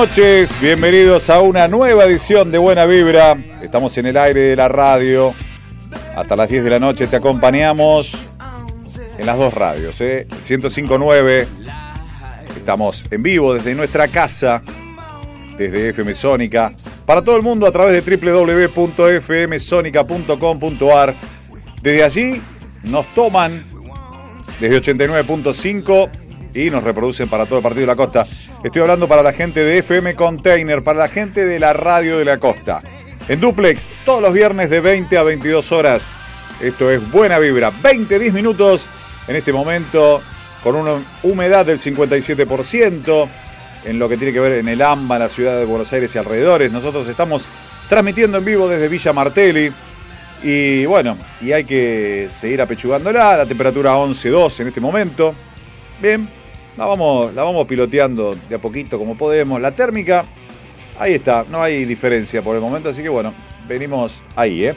Noches, bienvenidos a una nueva edición de Buena Vibra. Estamos en el aire de la radio. Hasta las 10 de la noche te acompañamos en las dos radios, ¿eh? 105.9. Estamos en vivo desde nuestra casa, desde FM Sónica, para todo el mundo a través de www.fmsonica.com.ar. Desde allí nos toman desde 89.5 y nos reproducen para todo el partido de la costa. Estoy hablando para la gente de FM Container, para la gente de la radio de la costa. En duplex, todos los viernes de 20 a 22 horas. Esto es Buena Vibra. 20, 10 minutos en este momento con una humedad del 57% en lo que tiene que ver en el AMBA, la ciudad de Buenos Aires y alrededores. Nosotros estamos transmitiendo en vivo desde Villa Martelli. Y bueno, y hay que seguir apechugándola. La temperatura 11.2 en este momento. Bien, la vamos, la vamos piloteando de a poquito como podemos. La térmica, ahí está, no hay diferencia por el momento, así que bueno, venimos ahí, ¿eh?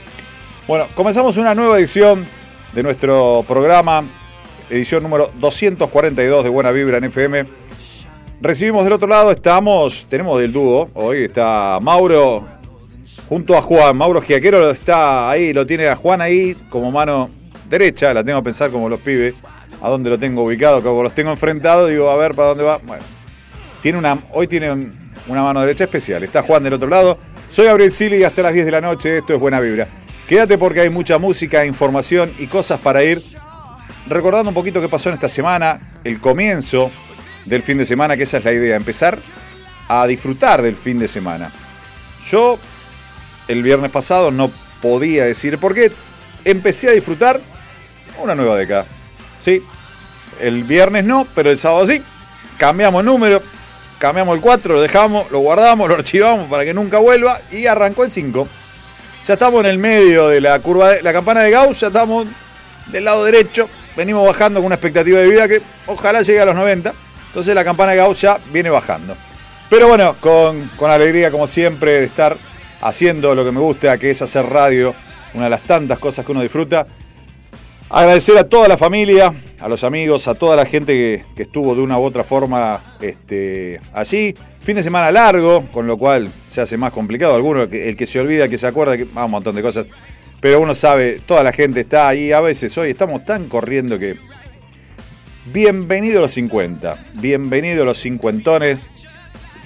Bueno, comenzamos una nueva edición de nuestro programa, edición número 242 de Buena Vibra en FM. Recibimos del otro lado, estamos, tenemos del dúo, hoy está Mauro junto a Juan. Mauro Giaquero está ahí, lo tiene a Juan ahí como mano derecha, la tengo que pensar como los pibes, a dónde lo tengo ubicado, como los tengo enfrentados, digo, a ver para dónde va. Bueno, tiene una, hoy tiene un- una mano derecha especial. Está Juan del otro lado. Soy Gabriel Sili y hasta las 10 de la noche esto es Buena Vibra. Quédate porque hay mucha música, información y cosas para ir recordando un poquito qué pasó en esta semana, el comienzo del fin de semana, que esa es la idea, empezar a disfrutar del fin de semana. Yo el viernes pasado no podía decir por qué empecé a disfrutar una nueva década. Sí, el viernes no, pero el sábado sí. Cambiamos número, cambiamos el 4, lo dejamos, lo guardamos, lo archivamos para que nunca vuelva y arrancó el 5. Ya estamos en el medio de la curva, de, la campana de Gauss, ya estamos del lado derecho, venimos bajando con una expectativa de vida que ojalá llegue a los 90. Entonces la campana de Gauss ya viene bajando. Pero bueno, con, con alegría como siempre de estar haciendo lo que me gusta, que es hacer radio, una de las tantas cosas que uno disfruta. Agradecer a toda la familia, a los amigos, a toda la gente que, estuvo de una u otra forma este, allí. Fin de semana largo, con lo cual se hace más complicado. Alguno, el que se olvida, el que se acuerda, que ah, un montón de cosas. Pero uno sabe, toda la gente está ahí. A veces hoy estamos tan corriendo que. Bienvenido a los 50. Bienvenido a los cincuentones.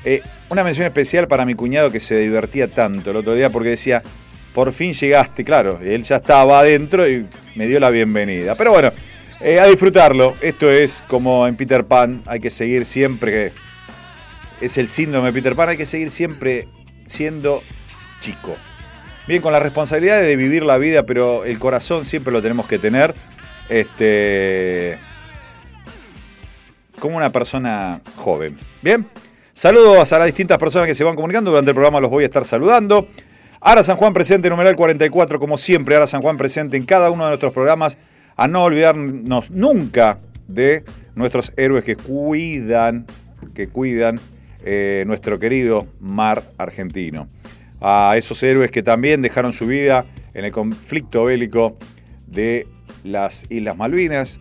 Eh, una mención especial para mi cuñado que se divertía tanto el otro día porque decía, por fin llegaste, claro, él ya estaba adentro y me dio la bienvenida. Pero bueno, eh, a disfrutarlo. Esto es como en Peter Pan, hay que seguir siempre, es el síndrome de Peter Pan, hay que seguir siempre siendo chico. Bien, con la responsabilidad de vivir la vida, pero el corazón siempre lo tenemos que tener. Este. Como una persona joven. Bien. Saludos a las distintas personas que se van comunicando. Durante el programa los voy a estar saludando. Ara San Juan presente, numeral 44, como siempre, Ara San Juan presente en cada uno de nuestros programas. A no olvidarnos nunca de nuestros héroes que cuidan, que cuidan eh, nuestro querido mar argentino. A esos héroes que también dejaron su vida en el conflicto bélico de las Islas Malvinas.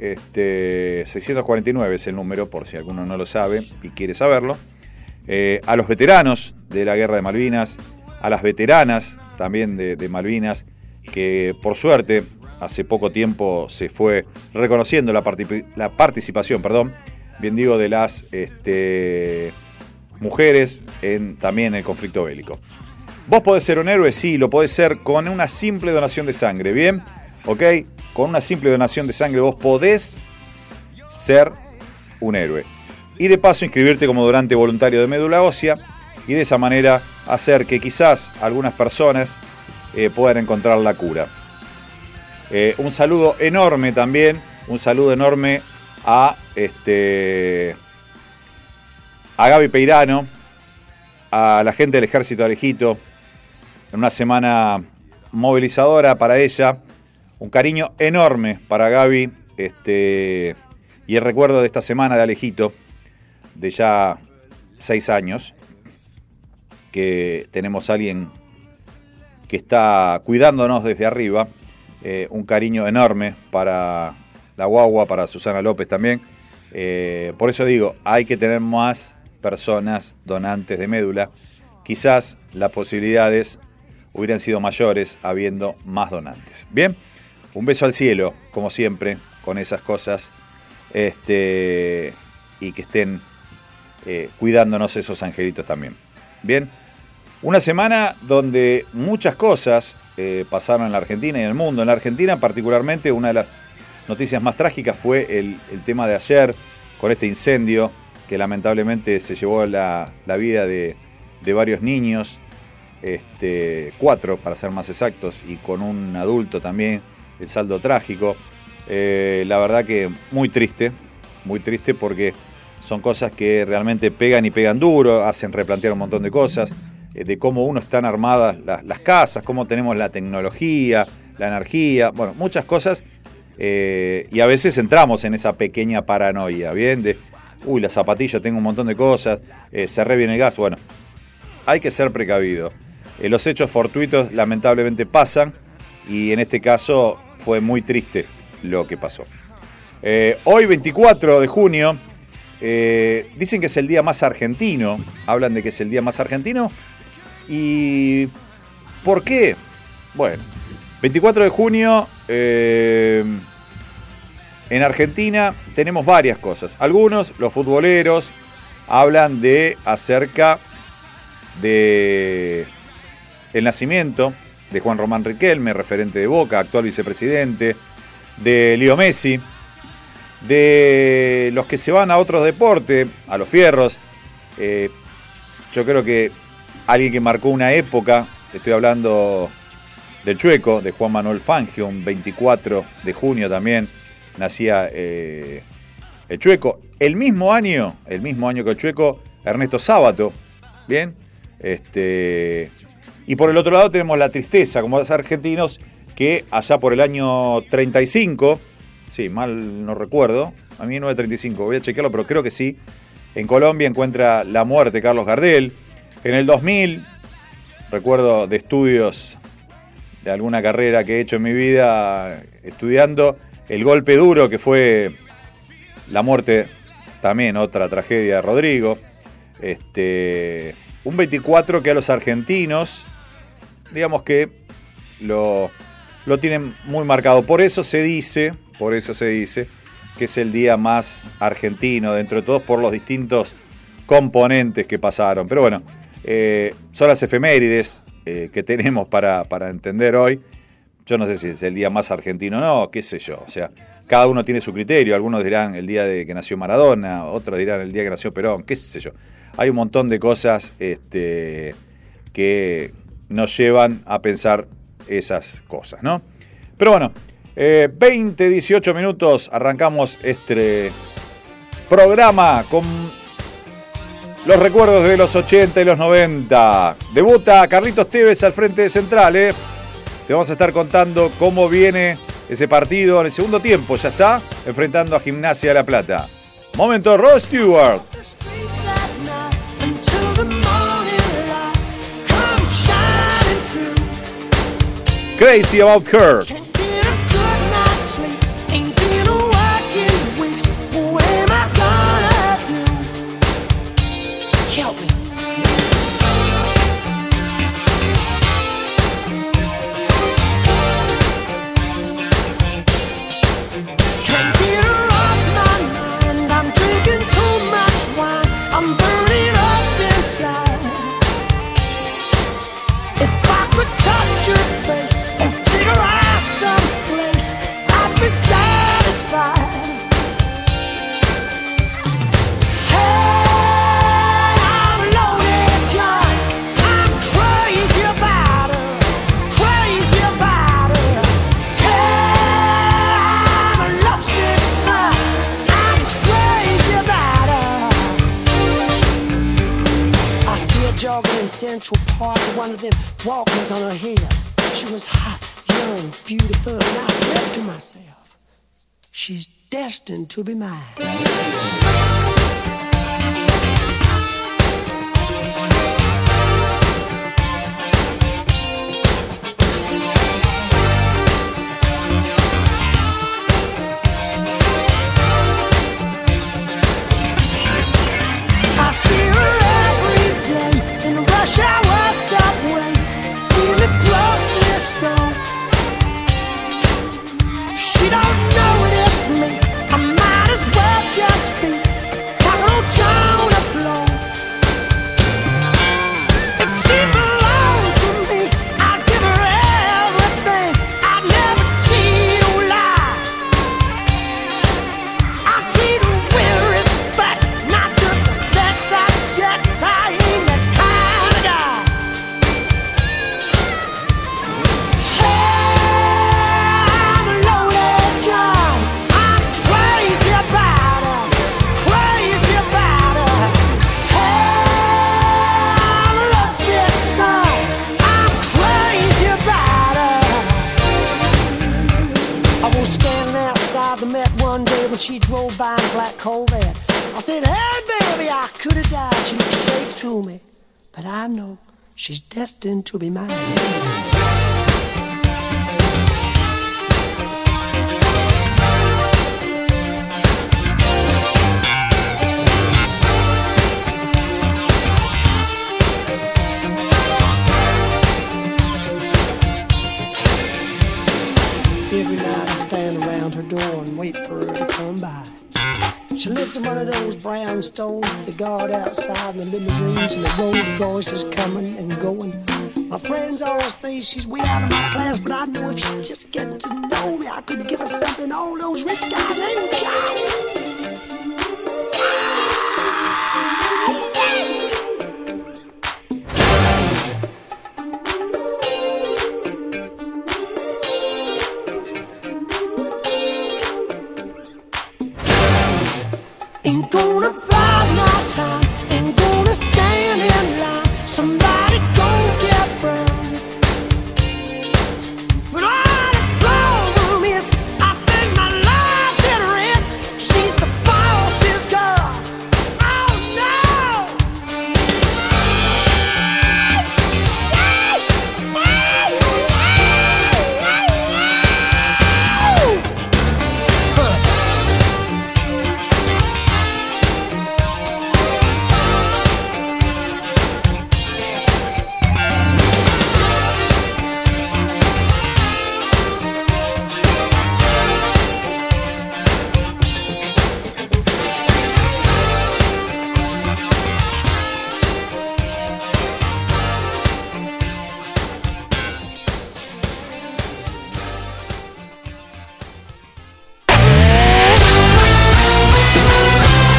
Este, 649 es el número, por si alguno no lo sabe y quiere saberlo. Eh, a los veteranos de la Guerra de Malvinas, a las veteranas también de, Malvinas, que por suerte hace poco tiempo se fue reconociendo la, parti- la participación, perdón, bien digo, de las este, mujeres en, también el conflicto bélico. ¿Vos podés ser un héroe? Sí, lo podés ser con una simple donación de sangre, ¿bien? ¿Ok? Con una simple donación de sangre vos podés ser un héroe. Y de paso inscribirte como donante voluntario de médula ósea y de esa manera hacer que quizás algunas personas eh, puedan encontrar la cura. Eh, un saludo enorme también, un saludo enorme a este a Gaby Peirano, a la gente del Ejército de Alejito, en una semana movilizadora para ella. Un cariño enorme para Gaby este, y el recuerdo de esta semana de Alejito, de ya seis años, que tenemos a alguien que está cuidándonos desde arriba. Eh, un cariño enorme para la guagua, para Susana López también. Eh, por eso digo, hay que tener más personas donantes de médula. Quizás las posibilidades hubieran sido mayores habiendo más donantes. Bien, un beso al cielo, como siempre, con esas cosas. Este, y que estén eh, cuidándonos esos angelitos también. Bien, una semana donde muchas cosas eh, pasaron en la Argentina y en el mundo. En la Argentina particularmente una de las noticias más trágicas fue el, tema de ayer con este incendio que lamentablemente se llevó la, vida de, de, varios niños, este, cuatro para ser más exactos, y con un adulto también, el saldo trágico. Eh, la verdad que muy triste, muy triste porque son cosas que realmente pegan y pegan duro, hacen replantear un montón de cosas de cómo uno están armadas las, casas, cómo tenemos la tecnología, la energía, bueno, muchas cosas. Eh, y a veces entramos en esa pequeña paranoia, ¿bien? De, uy, la zapatilla, tengo un montón de cosas, eh, cerré bien el gas. Bueno, hay que ser precavido. Eh, los hechos fortuitos lamentablemente pasan y en este caso fue muy triste lo que pasó. Eh, hoy, 24 de junio, dicen que es el día más argentino, hablan de que es el día más argentino. ¿Y por qué? Bueno, 24 de junio, eh, en Argentina tenemos varias cosas. Algunos, los futboleros, hablan de acerca de el nacimiento de Juan Román Riquelme, referente de Boca, actual vicepresidente, de Leo Messi, de los que se van a otros deportes, a los fierros. Eh, yo creo que alguien que marcó una época, estoy hablando del Chueco, de Juan Manuel Fangio, un 24 de junio también nacía eh, el Chueco. El mismo año, el mismo año que el Chueco, Ernesto Sábato, ¿bien? Este, y por el otro lado tenemos la tristeza, como los argentinos, que allá por el año 35, sí, mal no recuerdo, a mí no es 35, voy a chequearlo, pero creo que sí, en Colombia encuentra la muerte Carlos Gardel, en el 2000, recuerdo de estudios de alguna carrera que he hecho en mi vida, estudiando el golpe duro que fue la muerte, también otra tragedia de Rodrigo. Este, un 24 que a los argentinos, digamos que lo, lo tienen muy marcado. Por eso se dice, por eso se dice que es el día más argentino dentro de todos por los distintos componentes que pasaron. Pero bueno, eh, son las efemérides eh, que tenemos para, para, entender hoy. Yo no sé si es el día más argentino o no, qué sé yo. O sea, cada uno tiene su criterio. Algunos dirán el día de que nació Maradona, otros dirán el día que nació Perón, qué sé yo. Hay un montón de cosas este, que nos llevan a pensar esas cosas, ¿no? Pero bueno, eh, 20, 18 minutos, arrancamos este programa con los recuerdos de los 80 y los 90. Debuta Carlitos Tevez al frente de Central. ¿eh? Te vamos a estar contando cómo viene ese partido en el segundo tiempo. Ya está enfrentando a Gimnasia de La Plata. Momento, Rod Stewart. Crazy About Kirk. of them walkers on her hair. She was hot, young, beautiful, and I said to myself, she's destined to be mine.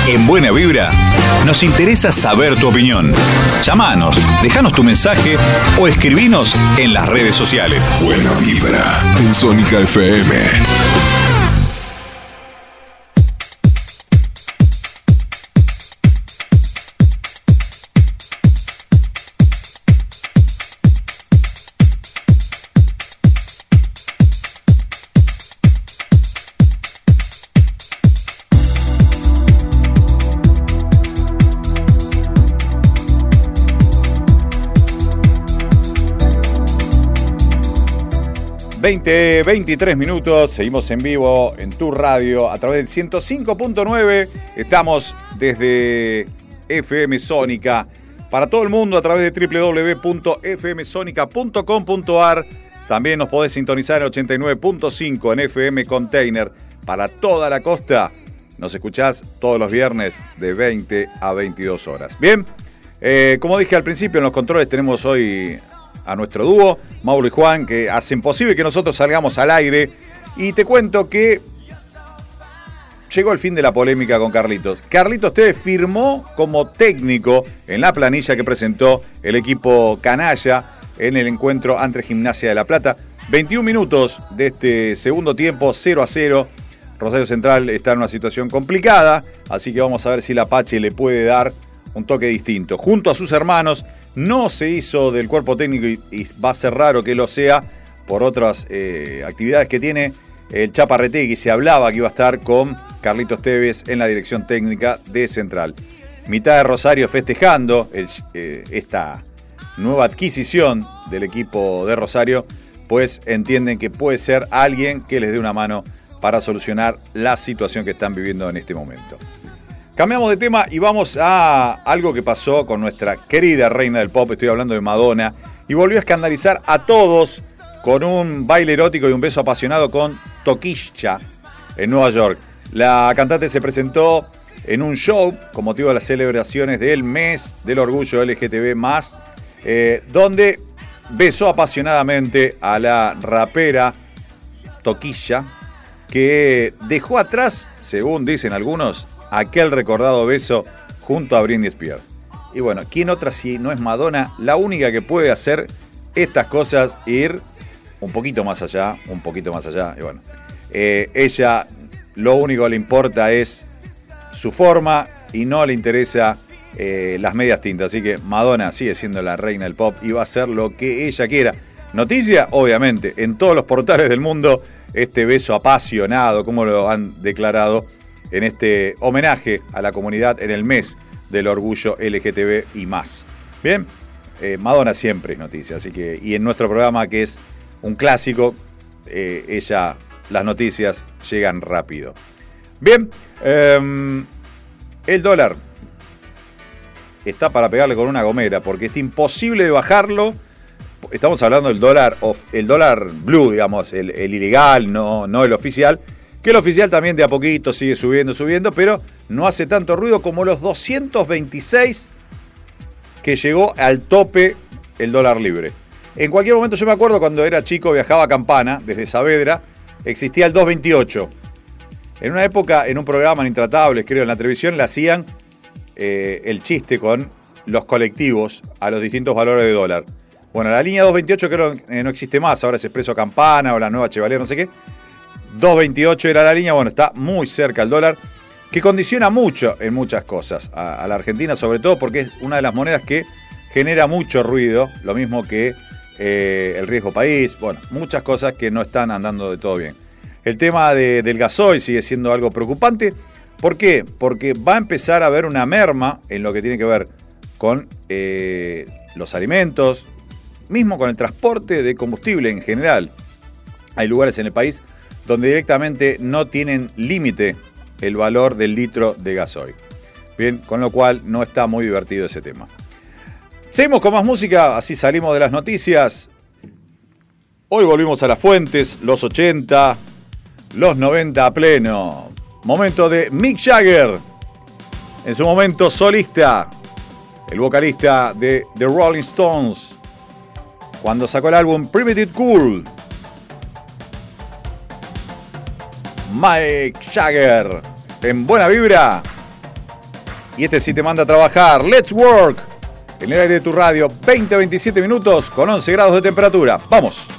en Buena Vibra, nos interesa saber tu opinión. Llámanos, déjanos tu mensaje o escribinos en las redes sociales. Buena Vibra en Sónica FM. 20, 23 minutos, seguimos en vivo en tu radio a través del 105.9. Estamos desde FM Sónica para todo el mundo a través de www.fmsonica.com.ar. También nos podés sintonizar en 89.5 en FM Container para toda la costa. Nos escuchás todos los viernes de 20 a 22 horas. Bien, eh, como dije al principio, en los controles tenemos hoy a nuestro dúo, Mauro y Juan, que hacen posible que nosotros salgamos al aire. Y te cuento que llegó el fin de la polémica con Carlitos. Carlitos Tevez firmó como técnico en la planilla que presentó el equipo canalla en el encuentro ante Gimnasia de La Plata. 21 minutos de este segundo tiempo, 0 a 0. Rosario Central está en una situación complicada, así que vamos a ver si la Apache le puede dar un toque distinto. Junto a sus hermanos, no se hizo del cuerpo técnico y, va a ser raro que lo sea por otras eh, actividades que tiene el Chaparretegui. Se hablaba que iba a estar con Carlitos Tevez en la dirección técnica de Central. Mitad de Rosario festejando eh, esta nueva adquisición del equipo de Rosario, pues entienden que puede ser alguien que les dé una mano para solucionar la situación que están viviendo en este momento. Cambiamos de tema y vamos a algo que pasó con nuestra querida reina del pop, estoy hablando de Madonna, y volvió a escandalizar a todos con un baile erótico y un beso apasionado con Toquilla en Nueva York. La cantante se presentó en un show con motivo de las celebraciones del mes del orgullo LGTB, eh, donde besó apasionadamente a la rapera Toquilla, que dejó atrás, según dicen algunos, aquel recordado beso junto a Britney Spears. Y bueno, ¿quién otra si no es Madonna? La única que puede hacer estas cosas, ir un poquito más allá, un poquito más allá. Y bueno, eh, ella lo único que le importa es su forma y no le interesa eh, las medias tintas. Así que Madonna sigue siendo la reina del pop y va a hacer lo que ella quiera. Noticia, obviamente, en todos los portales del mundo, este beso apasionado, como lo han declarado en este homenaje a la comunidad en el mes del orgullo LGTB y más. Bien, eh, Madonna siempre es noticia, así que, y en nuestro programa que es un clásico, eh, ella, las noticias llegan rápido. Bien, em, el dólar está para pegarle con una gomera, porque es imposible de bajarlo. Estamos hablando del dólar, el dólar blue, digamos, el, el ilegal, no, no el oficial que el oficial también de a poquito sigue subiendo, subiendo, pero no hace tanto ruido como los 226 que llegó al tope el dólar libre. En cualquier momento yo me acuerdo cuando era chico, viajaba a Campana, desde Saavedra, existía el 228. En una época, en un programa en Intratables, creo, en la televisión, le hacían eh, el chiste con los colectivos a los distintos valores de dólar. Bueno, la línea 228 creo que no existe más, ahora es Expreso Campana o la nueva Chevalier, no sé qué 2.28 era la línea, bueno, está muy cerca el dólar, que condiciona mucho en muchas cosas a, la Argentina, sobre todo porque es una de las monedas que genera mucho ruido, lo mismo que eh, el riesgo país, bueno, muchas cosas que no están andando de todo bien. El tema del gasoil sigue siendo algo preocupante. ¿Por qué? Porque va a empezar a haber una merma en lo que tiene que ver con eh, los alimentos, mismo con el transporte de combustible en general. Hay lugares en el país donde directamente no tienen límite el valor del litro de gasoil. Bien, con lo cual no está muy divertido ese tema. Seguimos con más música, así salimos de las noticias. Hoy volvimos a las fuentes, los 80, los 90 a pleno. Momento de Mick Jagger, en su momento solista, el vocalista de The Rolling Stones, cuando sacó el álbum Primitive Cool, Mike Jagger en buena vibra. Y este sí te manda a trabajar. Let's work. En el aire de tu radio, 20-27 minutos con 11 grados de temperatura. Vamos.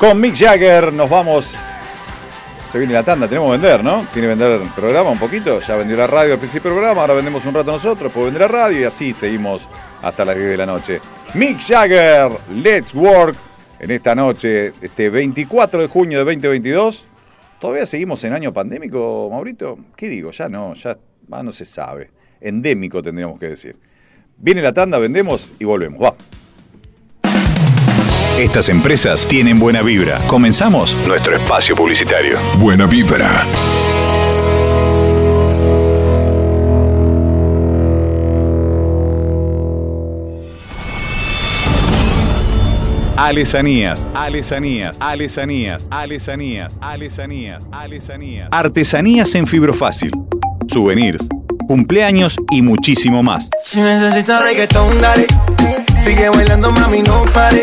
Con Mick Jagger nos vamos. Se viene la tanda, tenemos que vender, ¿no? Tiene que vender el programa un poquito. Ya vendió la radio al principio del programa, ahora vendemos un rato nosotros, puede vender la radio y así seguimos hasta las 10 de la noche. Mick Jagger, Let's Work. En esta noche, este 24 de junio de 2022. ¿Todavía seguimos en año pandémico, Maurito? ¿Qué digo? Ya no, ya ah, no se sabe. Endémico tendríamos que decir. Viene la tanda, vendemos y volvemos. Va. Estas empresas tienen buena vibra. Comenzamos nuestro espacio publicitario. Buena vibra. Alesanías, alesanías, alesanías, alesanías, alesanías, alesanías. Artesanías en fibrofácil. Souvenirs, cumpleaños y muchísimo más. Si necesitas reggaetón, dale. Sigue bailando, mami, no pare.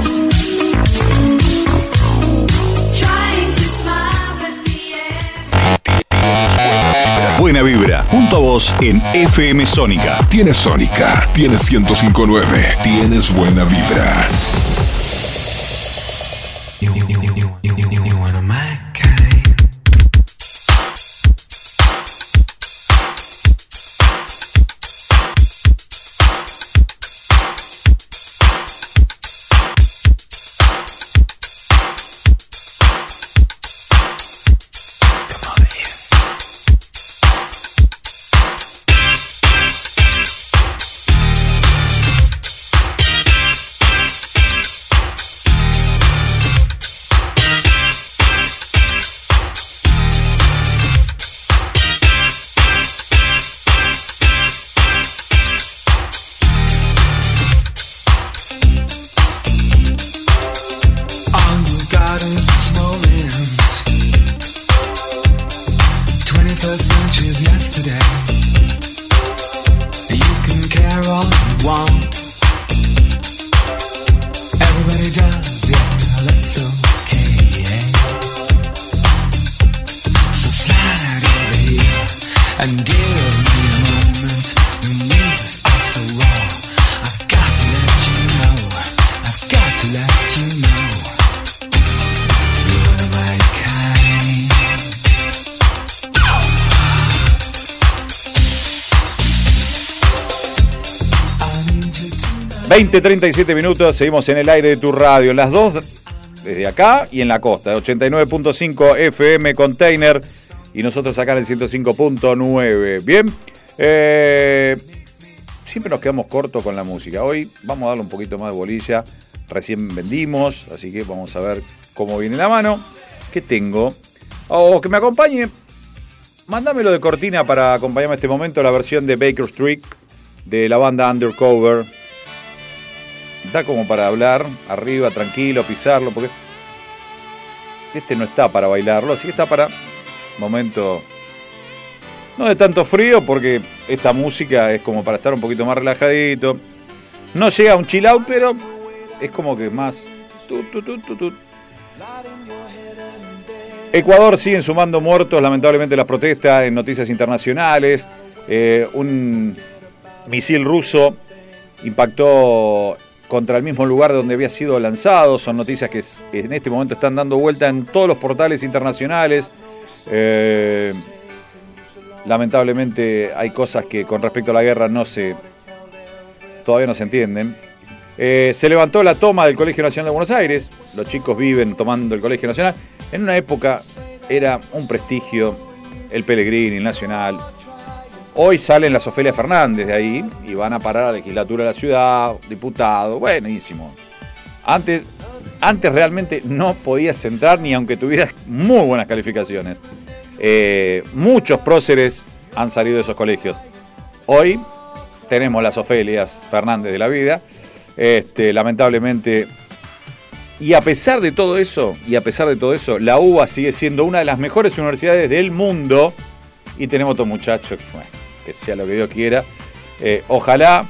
Buena vibra, junto a vos en FM Sónica. Tienes Sónica, tienes 1059, tienes buena vibra. 20, 37 minutos, seguimos en el aire de tu radio. Las dos desde acá y en la costa, 89.5 FM Container y nosotros acá en el 105.9. Bien, eh, siempre nos quedamos cortos con la música. Hoy vamos a darle un poquito más de bolilla. Recién vendimos, así que vamos a ver cómo viene la mano. ¿Qué tengo? O que me acompañe. Mándamelo de cortina para acompañarme a este momento la versión de Baker Street de la banda Undercover. Da como para hablar, arriba, tranquilo, pisarlo, porque este no está para bailarlo, así que está para momento no de tanto frío, porque esta música es como para estar un poquito más relajadito. No llega a un chill out, pero es como que más. Ecuador siguen sumando muertos, lamentablemente las protestas en noticias internacionales. Eh, un misil ruso impactó contra el mismo lugar donde había sido lanzado. Son noticias que en este momento están dando vuelta en todos los portales internacionales. Eh, lamentablemente hay cosas que con respecto a la guerra no se todavía no se entienden. Eh, se levantó la toma del Colegio Nacional de Buenos Aires. Los chicos viven tomando el Colegio Nacional. En una época era un prestigio el Pellegrini, el Nacional. Hoy salen las Ofelia Fernández de ahí y van a parar a la legislatura de la ciudad, diputado, buenísimo. Antes, antes realmente no podías entrar ni aunque tuvieras muy buenas calificaciones. Eh, muchos próceres han salido de esos colegios. Hoy tenemos las Ofelias Fernández de la vida. Este, lamentablemente. Y a pesar de todo eso, y a pesar de todo eso, la UBA sigue siendo una de las mejores universidades del mundo. Y tenemos otro muchacho, que sea lo que Dios quiera. Eh, ojalá,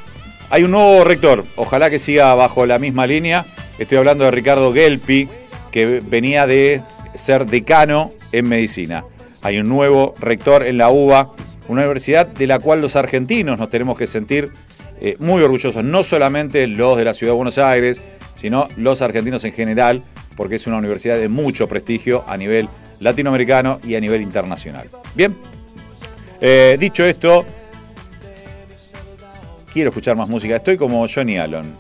hay un nuevo rector, ojalá que siga bajo la misma línea. Estoy hablando de Ricardo Gelpi, que venía de ser decano en medicina. Hay un nuevo rector en la UBA, una universidad de la cual los argentinos nos tenemos que sentir eh, muy orgullosos, no solamente los de la ciudad de Buenos Aires, sino los argentinos en general, porque es una universidad de mucho prestigio a nivel latinoamericano y a nivel internacional. Bien, eh, dicho esto, quiero escuchar más música. Estoy como Johnny Allen.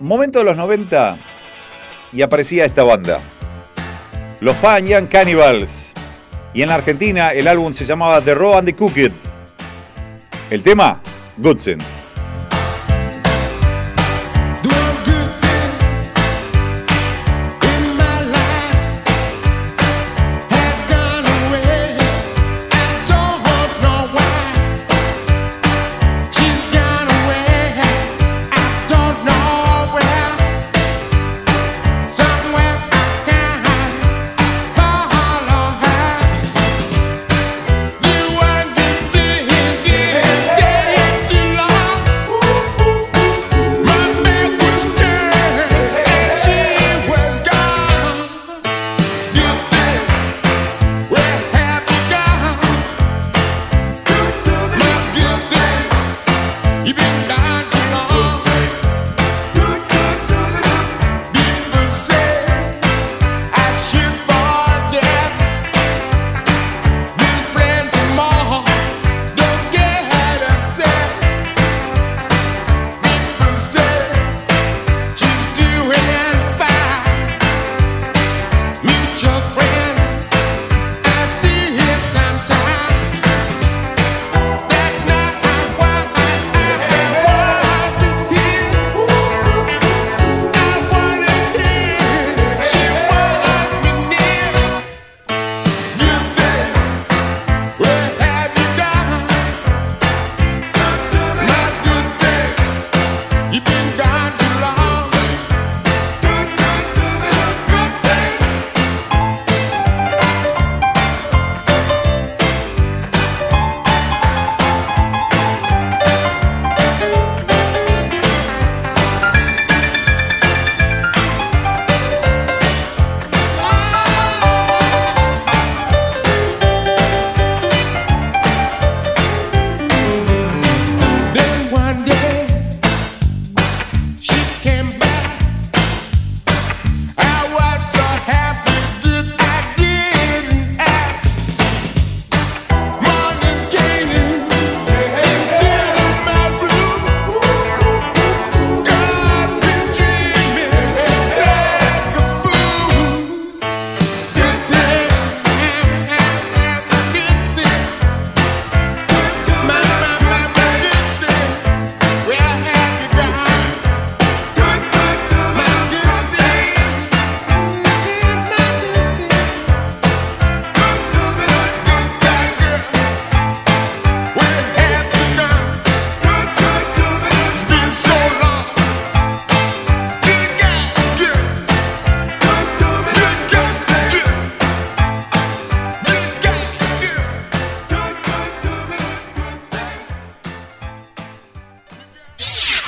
Momento de los 90 y aparecía esta banda. Los Fan Young Cannibals. Y en la Argentina el álbum se llamaba The Raw and the Cooked. El tema, Goodsen.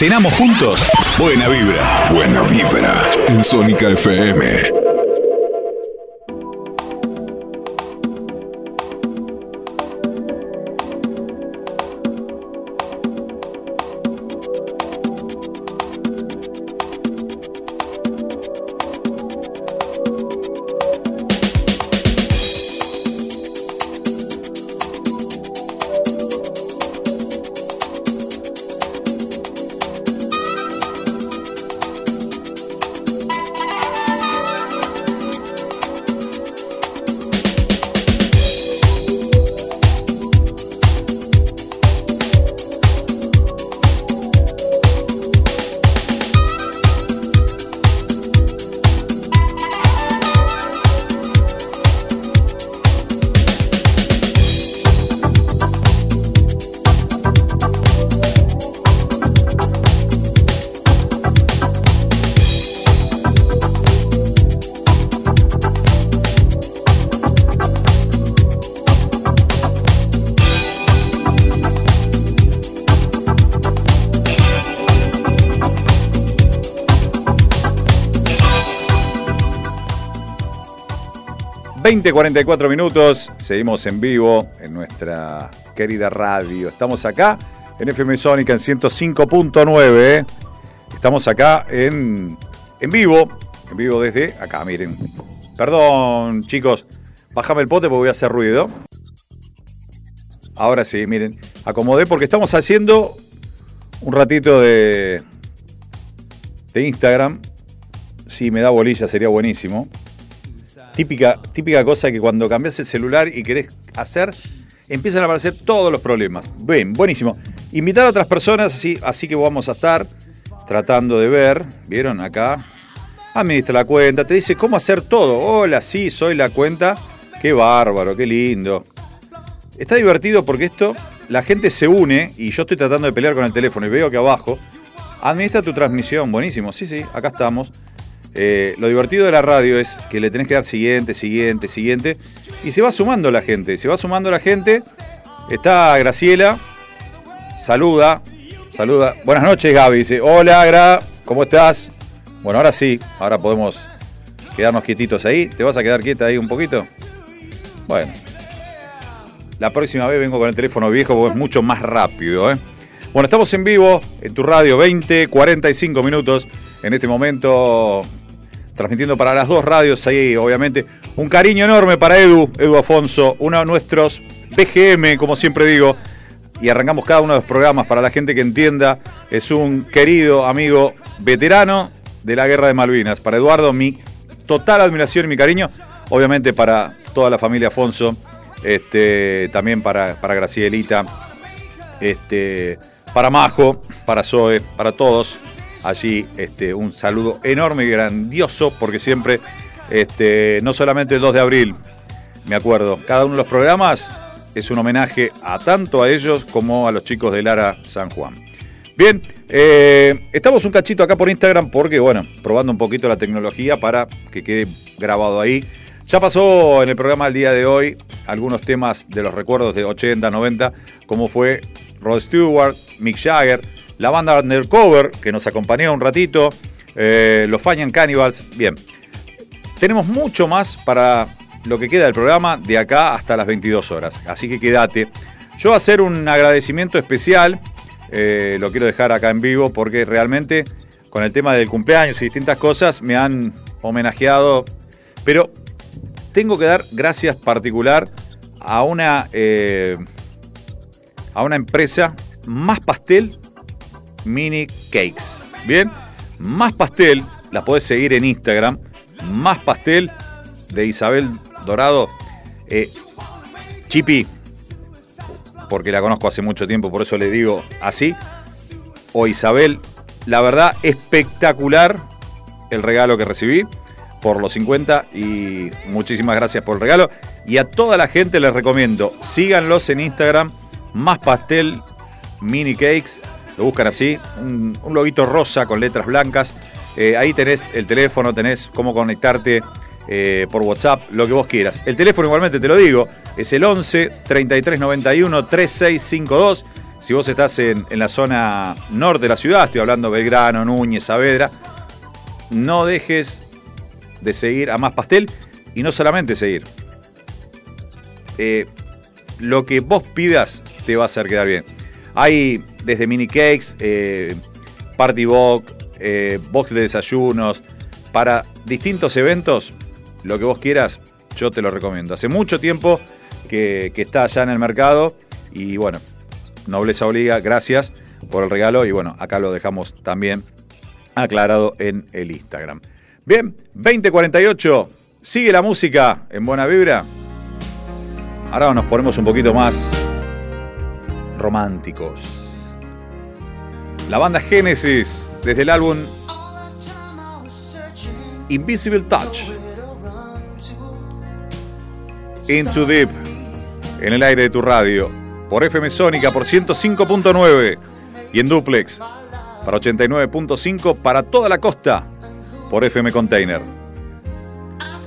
¿Cenamos juntos? Buena vibra. Buena vibra en Sónica FM. Veinte 44 minutos, seguimos en vivo en nuestra querida radio. Estamos acá en FM Sónica en 105.9. ¿eh? Estamos acá en, en vivo, en vivo desde acá, miren. Perdón, chicos, bájame el pote porque voy a hacer ruido. Ahora sí, miren, acomodé porque estamos haciendo un ratito de, de Instagram. Si me da bolilla sería buenísimo. Típica, típica cosa que cuando cambias el celular y querés hacer, empiezan a aparecer todos los problemas. Bien, buenísimo. Invitar a otras personas, así, así que vamos a estar tratando de ver, ¿vieron acá? Administra la cuenta, te dice cómo hacer todo. Hola, sí, soy la cuenta. Qué bárbaro, qué lindo. Está divertido porque esto, la gente se une y yo estoy tratando de pelear con el teléfono y veo que abajo, administra tu transmisión, buenísimo, sí, sí, acá estamos. Eh, lo divertido de la radio es que le tenés que dar siguiente, siguiente, siguiente, y se va sumando la gente, se va sumando la gente. Está Graciela, saluda, saluda. Buenas noches, Gaby, dice, hola, Gra, ¿cómo estás? Bueno, ahora sí, ahora podemos quedarnos quietitos ahí. ¿Te vas a quedar quieta ahí un poquito? Bueno, la próxima vez vengo con el teléfono viejo porque es mucho más rápido. ¿eh? Bueno, estamos en vivo en tu radio, 20, 45 minutos. En este momento, transmitiendo para las dos radios ahí, obviamente. Un cariño enorme para Edu, Edu Afonso, uno de nuestros BGM, como siempre digo. Y arrancamos cada uno de los programas para la gente que entienda. Es un querido amigo veterano de la guerra de Malvinas. Para Eduardo, mi total admiración y mi cariño. Obviamente para toda la familia Afonso este, también para, para Gracielita, este, para Majo, para Zoe, para todos. Allí este, un saludo enorme y grandioso, porque siempre, este, no solamente el 2 de abril, me acuerdo, cada uno de los programas es un homenaje a tanto a ellos como a los chicos de Lara San Juan. Bien, eh, estamos un cachito acá por Instagram porque, bueno, probando un poquito la tecnología para que quede grabado ahí. Ya pasó en el programa del día de hoy algunos temas de los recuerdos de 80, 90, como fue Rod Stewart, Mick Jagger, la banda Undercover, que nos acompañó un ratito, eh, los Fanyan Cannibals. Bien, tenemos mucho más para lo que queda del programa de acá hasta las 22 horas, así que quédate. Yo a hacer un agradecimiento especial, eh, lo quiero dejar acá en vivo porque realmente con el tema del cumpleaños y distintas cosas me han homenajeado, pero tengo que dar gracias particular a una, eh, a una empresa, Más Pastel Mini Cakes. Bien, Más Pastel, la podés seguir en Instagram, Más Pastel de Isabel Dorado. Eh, Chipi, porque la conozco hace mucho tiempo, por eso le digo así. O Isabel, la verdad, espectacular el regalo que recibí por los 50 y muchísimas gracias por el regalo. Y a toda la gente les recomiendo, síganlos en Instagram, más pastel mini cakes, lo buscan así, un, un loguito rosa con letras blancas. Eh, ahí tenés el teléfono, tenés cómo conectarte eh, por WhatsApp, lo que vos quieras. El teléfono igualmente te lo digo, es el 11 33 91 3652. Si vos estás en, la zona norte de la ciudad, estoy hablando Belgrano, Núñez, Saavedra, no dejes de seguir a Más Pastel y no solamente seguir. Eh, lo que vos pidas te va a hacer quedar bien. Hay desde mini cakes, eh, party box, eh, box de desayunos, para distintos eventos, lo que vos quieras, yo te lo recomiendo. Hace mucho tiempo que, que está allá en el mercado y bueno, Nobleza Obliga, gracias por el regalo y bueno, acá lo dejamos también aclarado en el Instagram. Bien, 2048, sigue la música en Buena Vibra. Ahora nos ponemos un poquito más románticos. La banda Genesis, desde el álbum Invisible Touch. Into Deep, en el aire de tu radio, por FM Sónica, por 105.9 y en Duplex, para 89.5 para toda la costa, por FM Container.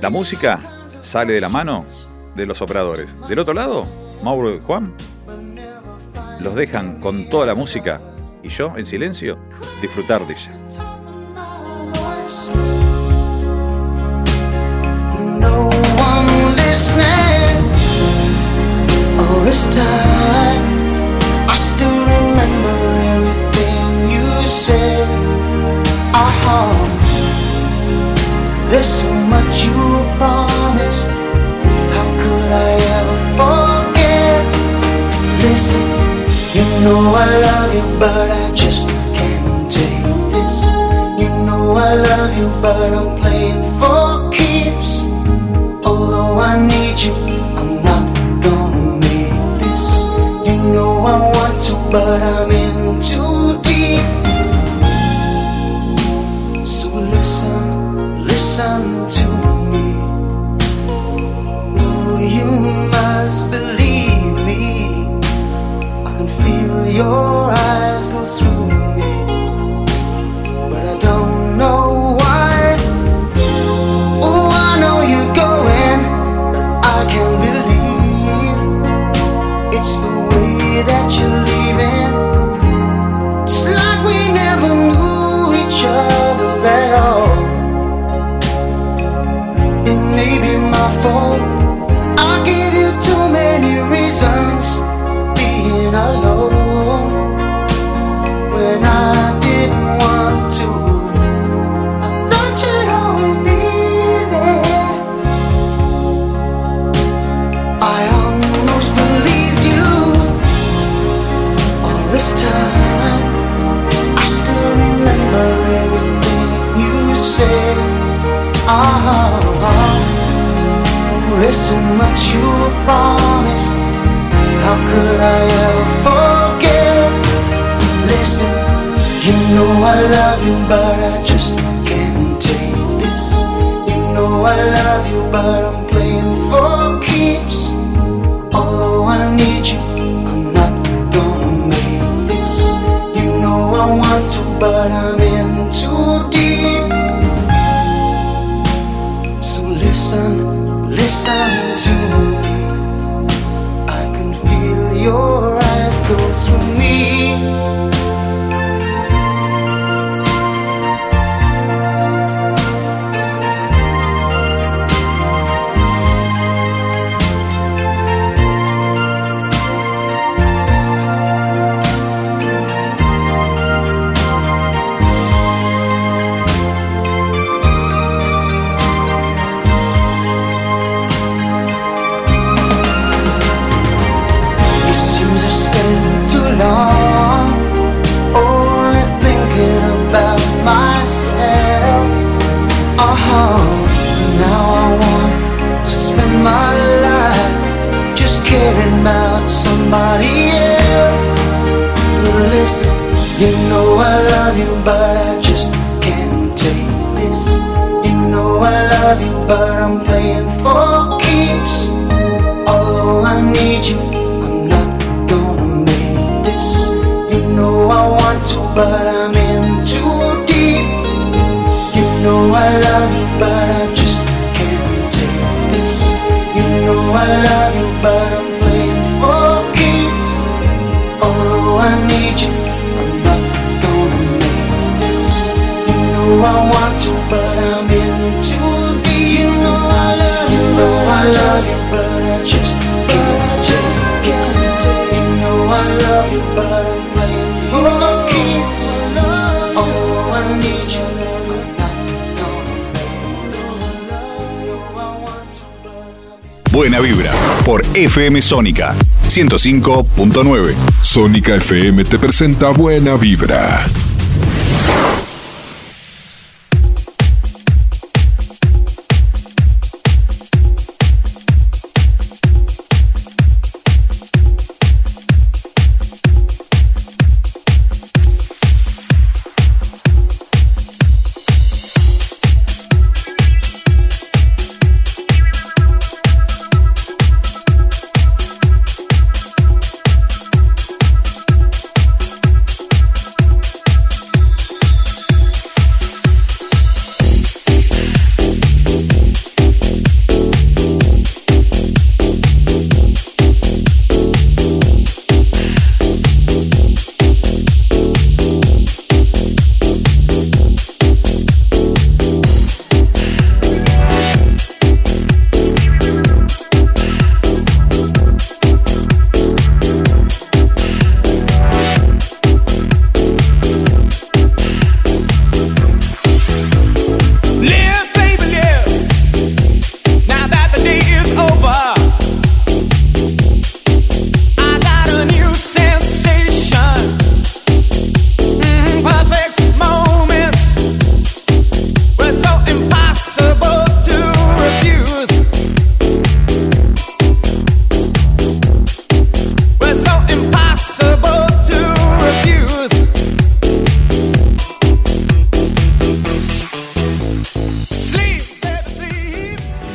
La música sale de la mano de los operadores. Del otro lado, Mauro y Juan los dejan con toda la música y yo, en silencio, disfrutar de ella. Listen, you know I love you, but I just can't take this. You know I love you, but I'm playing for keeps. Although I need you, I'm not gonna make this. You know I want to, but I'm your eyes promised. How could I ever forget? Listen, you know I love you, but I just can't take this. You know I love you, but I'm playing for keeps. Although I need you, I'm not gonna make this. You know I want to, but I'm in too deep. So listen, listen to me. FM Sónica 105.9. Sónica FM te presenta Buena Vibra.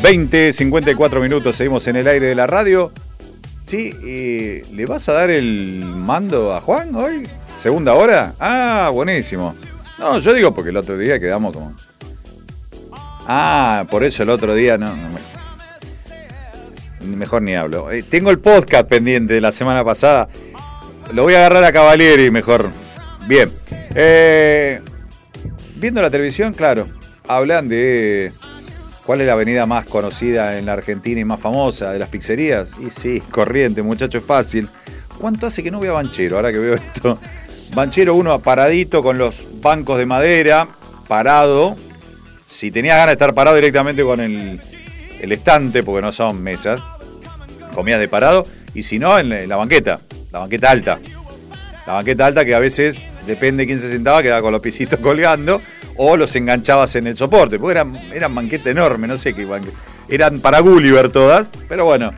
20, 54 minutos, seguimos en el aire de la radio. Sí, eh, ¿le vas a dar el mando a Juan hoy? ¿Segunda hora? Ah, buenísimo. No, yo digo porque el otro día quedamos como... Ah, por eso el otro día no... no me- Mejor ni hablo. Eh, tengo el podcast pendiente de la semana pasada. Lo voy a agarrar a Cavalieri mejor. Bien. Eh, viendo la televisión, claro, hablan de cuál es la avenida más conocida en la Argentina y más famosa de las pizzerías. Y sí, corriente, muchacho, es fácil. ¿Cuánto hace que no a Banchero? Ahora que veo esto. Banchero uno paradito con los bancos de madera, parado. Si tenías ganas de estar parado directamente con el, el estante, porque no son mesas, comías de parado. Y si no, en la banqueta, la banqueta alta. La banqueta alta que a veces, depende de quién se sentaba, quedaba con los pisitos colgando o los enganchabas en el soporte, porque eran, eran banqueta enorme, no sé qué banqueta. Eran para Gulliver todas, pero bueno,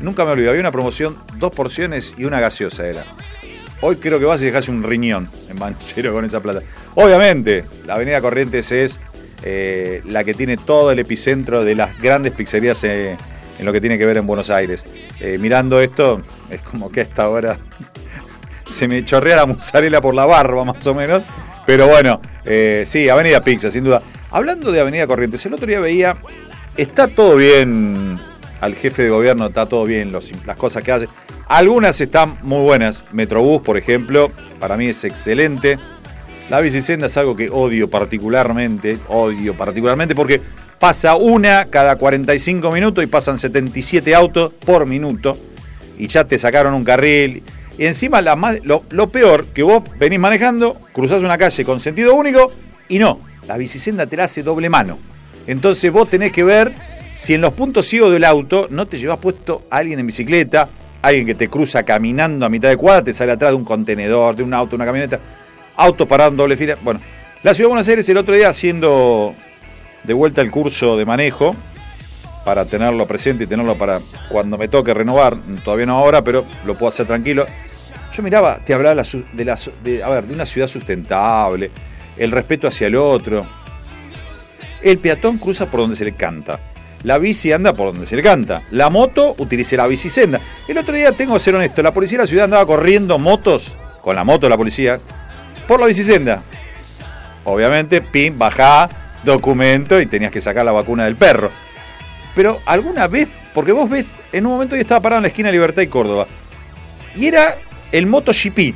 nunca me olvido, había una promoción, dos porciones y una gaseosa era. Hoy creo que vas y dejas un riñón en Banchero con esa plata. Obviamente, la avenida Corrientes es eh, la que tiene todo el epicentro de las grandes pizzerías eh, en lo que tiene que ver en Buenos Aires. Eh, mirando esto, es como que a esta hora se me chorrea la mozzarella por la barba, más o menos. Pero bueno, eh, sí, Avenida Pizza, sin duda. Hablando de Avenida Corrientes, el otro día veía, está todo bien, al jefe de gobierno está todo bien, los- las cosas que hace. Algunas están muy buenas. Metrobús, por ejemplo, para mí es excelente. La bicicenda es algo que odio particularmente, odio particularmente porque pasa una cada 45 minutos y pasan 77 autos por minuto y ya te sacaron un carril. Y encima lo, peor, que vos venís manejando, cruzás una calle con sentido único y no, la bicicenda te la hace doble mano. Entonces vos tenés que ver si en los puntos ciegos del auto no te llevas puesto a alguien en bicicleta, alguien que te cruza caminando a mitad de cuadra, te sale atrás de un contenedor, de un auto, una camioneta, autos parados en doble fila. Bueno, la ciudad de Buenos Aires el otro día haciendo de vuelta el curso de manejo, para tenerlo presente y tenerlo para cuando me toque renovar, todavía no ahora, pero lo puedo hacer tranquilo. Yo miraba, te hablaba de, una ciudad sustentable, el respeto hacia el otro. El peatón cruza por donde se le canta. La bici anda por donde se le canta. La moto utiliza la bicicenda. El otro día, tengo que ser honesto, la policía de la ciudad andaba corriendo motos, con la moto la policía, por la bicicenda. Obviamente, pim, bajá, documento y tenías que sacar la vacuna del perro. Pero alguna vez, porque vos ves, en un momento yo estaba parado en la esquina de Libertad y Córdoba, y era el MotoGP.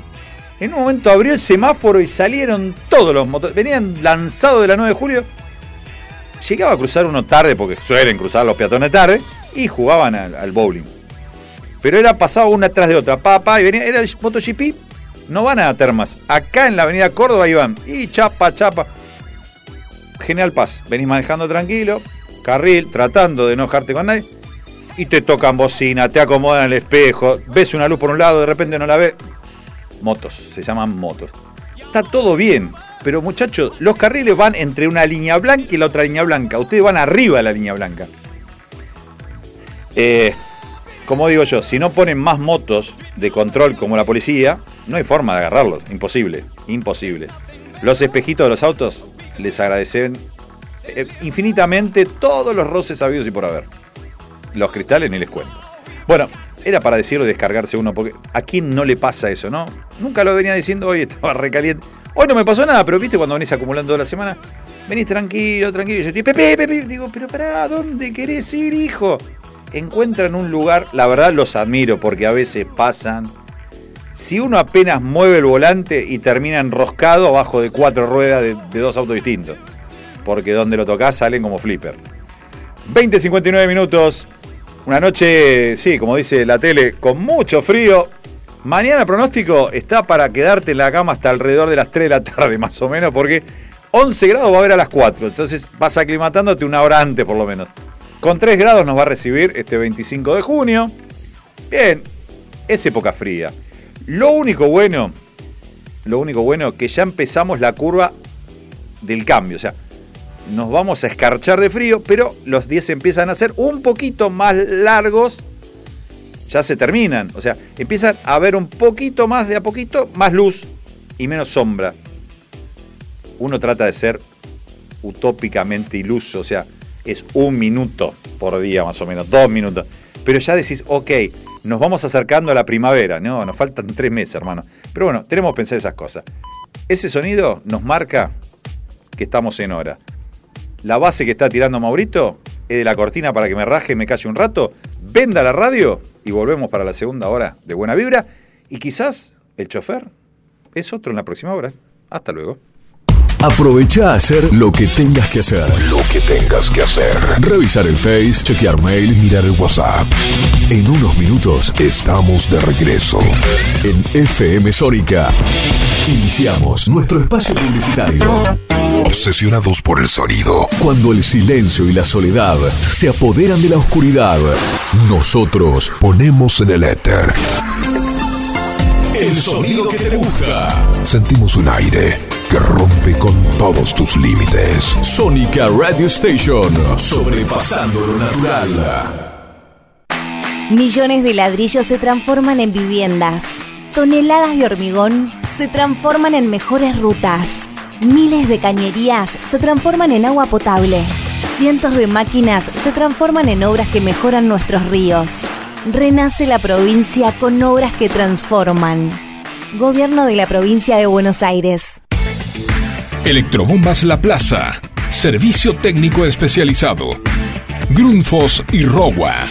En un momento abrió el semáforo y salieron todos los motores. Venían lanzados de la 9 de julio. Llegaba a cruzar uno tarde, porque suelen cruzar los peatones tarde, y jugaban al, bowling. Pero era pasado una tras de otra. Papá, y venía, era el MotoGP. No van a termas. Acá en la avenida Córdoba iban. Y chapa, chapa. General Paz. Venís manejando tranquilo. Carril, tratando de no dejarte con nadie. Y te tocan bocina, te acomodan el espejo. Ves una luz por un lado, de repente no la ves. Motos, se llaman motos. Está todo bien. Pero muchachos, los carriles van entre una línea blanca y la otra línea blanca. Ustedes van arriba de la línea blanca. Eh, como digo yo, si no ponen más motos de control como la policía, no hay forma de agarrarlos. Imposible, imposible. Los espejitos de los autos les agradecen eh, infinitamente todos los roces sabidos y por haber. Los cristales ni les cuento. Bueno, era para decirlo y descargarse uno, porque a quién no le pasa eso, ¿no? Nunca lo venía diciendo hoy, estaba recaliente. Hoy no me pasó nada, pero viste cuando venís acumulando toda la semana, venís tranquilo, tranquilo, yo estoy, Pepe, Pepe, digo, pero pará, ¿dónde querés ir, hijo? Encuentran un lugar, la verdad los admiro, porque a veces pasan. Si uno apenas mueve el volante y termina enroscado abajo de cuatro ruedas de, de dos autos distintos. Porque donde lo tocas salen como flipper. 20.59 minutos. Una noche, sí, como dice la tele, con mucho frío. Mañana pronóstico está para quedarte en la cama hasta alrededor de las 3 de la tarde, más o menos, porque 11 grados va a haber a las 4. Entonces vas aclimatándote una hora antes, por lo menos. Con 3 grados nos va a recibir este 25 de junio. Bien, es época fría. Lo único bueno, lo único bueno que ya empezamos la curva del cambio. O sea, nos vamos a escarchar de frío, pero los días empiezan a ser un poquito más largos. Ya se terminan. O sea, empiezan a haber un poquito más de a poquito, más luz y menos sombra. Uno trata de ser utópicamente iluso. O sea, es un minuto por día más o menos, dos minutos. Pero ya decís, ok, nos vamos acercando a la primavera. No, nos faltan tres meses, hermano. Pero bueno, tenemos que pensar esas cosas. Ese sonido nos marca que estamos en hora. La base que está tirando Maurito es de la cortina para que me raje y me calle un rato. Venda la radio y volvemos para la segunda hora de Buena Vibra. Y quizás el chofer es otro en la próxima hora. Hasta luego. Aprovecha a hacer lo que tengas que hacer. Lo que tengas que hacer. Revisar el Face, chequear mail, mirar el WhatsApp. En unos minutos estamos de regreso. En FM Sónica. Iniciamos nuestro espacio publicitario. Obsesionados por el sonido. Cuando el silencio y la soledad se apoderan de la oscuridad, nosotros ponemos en el éter. El sonido que te gusta. Sentimos un aire que rompe con todos tus límites. Sónica Radio Station. Sobrepasando lo natural. Millones de ladrillos se transforman en viviendas. Toneladas de hormigón se transforman en mejores rutas. Miles de cañerías se transforman en agua potable. Cientos de máquinas se transforman en obras que mejoran nuestros ríos. Renace la provincia con obras que transforman. Gobierno de la provincia de Buenos Aires. Electrobombas La Plaza. Servicio técnico especializado. Grundfos y Rowa.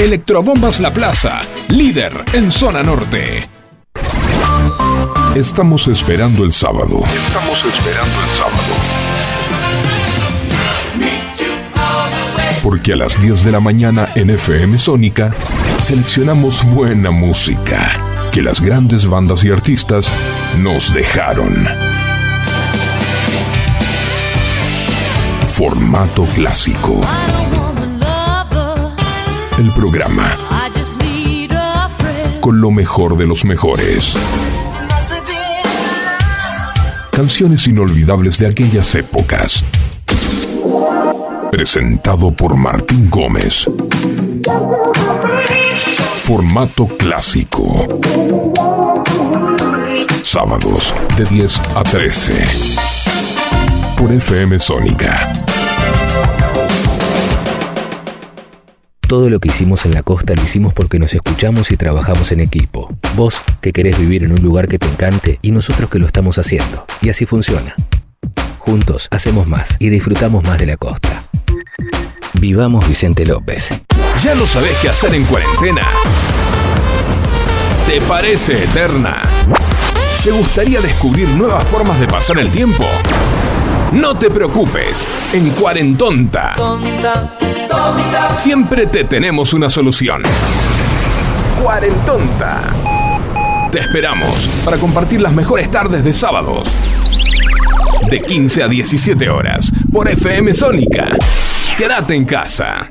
Electrobombas La Plaza, líder en zona norte. Estamos esperando el sábado. Estamos esperando el sábado. Porque a las 10 de la mañana en FM Sónica seleccionamos buena música que las grandes bandas y artistas nos dejaron. Formato clásico. El programa con lo mejor de los mejores. Canciones inolvidables de aquellas épocas. Presentado por Martín Gómez. Formato clásico. Sábados de 10 a 13. Por FM Sónica. Todo lo que hicimos en la costa lo hicimos porque nos escuchamos y trabajamos en equipo. Vos que querés vivir en un lugar que te encante y nosotros que lo estamos haciendo. Y así funciona. Juntos hacemos más y disfrutamos más de la costa. Vivamos Vicente López. ¿Ya no sabés qué hacer en cuarentena? ¿Te parece eterna? ¿Te gustaría descubrir nuevas formas de pasar el tiempo? No te preocupes, en Cuarentonta siempre te tenemos una solución. Cuarentonta. Te esperamos para compartir las mejores tardes de sábados. De 15 a 17 horas por FM Sónica. Quédate en casa.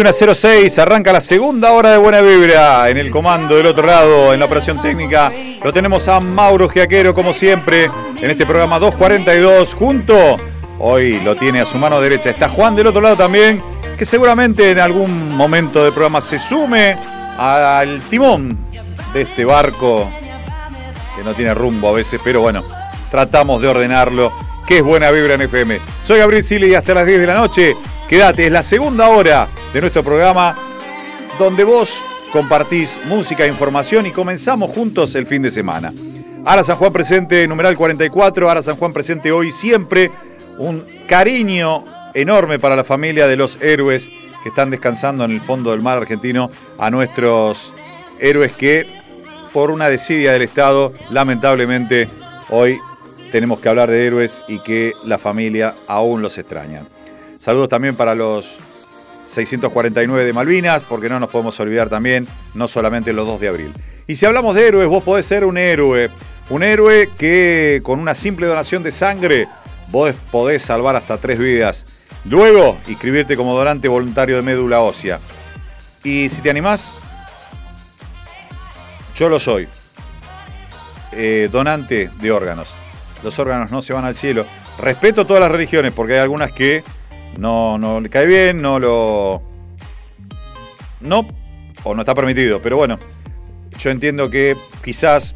...21.06, arranca la segunda hora de Buena Vibra... ...en el comando del otro lado, en la operación técnica... ...lo tenemos a Mauro Giaquero, como siempre... ...en este programa 242, junto... ...hoy lo tiene a su mano derecha... ...está Juan del otro lado también... ...que seguramente en algún momento del programa... ...se sume al timón de este barco... ...que no tiene rumbo a veces, pero bueno... ...tratamos de ordenarlo... ...que es Buena Vibra en FM... ...soy Gabriel Sili y hasta las 10 de la noche... Quédate, es la segunda hora de nuestro programa donde vos compartís música e información y comenzamos juntos el fin de semana. Ara San Juan presente, numeral 44, Ara San Juan presente hoy siempre. Un cariño enorme para la familia de los héroes que están descansando en el fondo del mar argentino, a nuestros héroes que por una desidia del Estado, lamentablemente, hoy tenemos que hablar de héroes y que la familia aún los extraña. Saludos también para los 649 de Malvinas, porque no nos podemos olvidar también, no solamente los 2 de abril. Y si hablamos de héroes, vos podés ser un héroe. Un héroe que con una simple donación de sangre, vos podés salvar hasta tres vidas. Luego, inscribirte como donante voluntario de médula ósea. Y si te animás, yo lo soy. Eh, donante de órganos. Los órganos no se van al cielo. Respeto todas las religiones porque hay algunas que no, no le cae bien, no lo. No, o no está permitido. Pero bueno, yo entiendo que quizás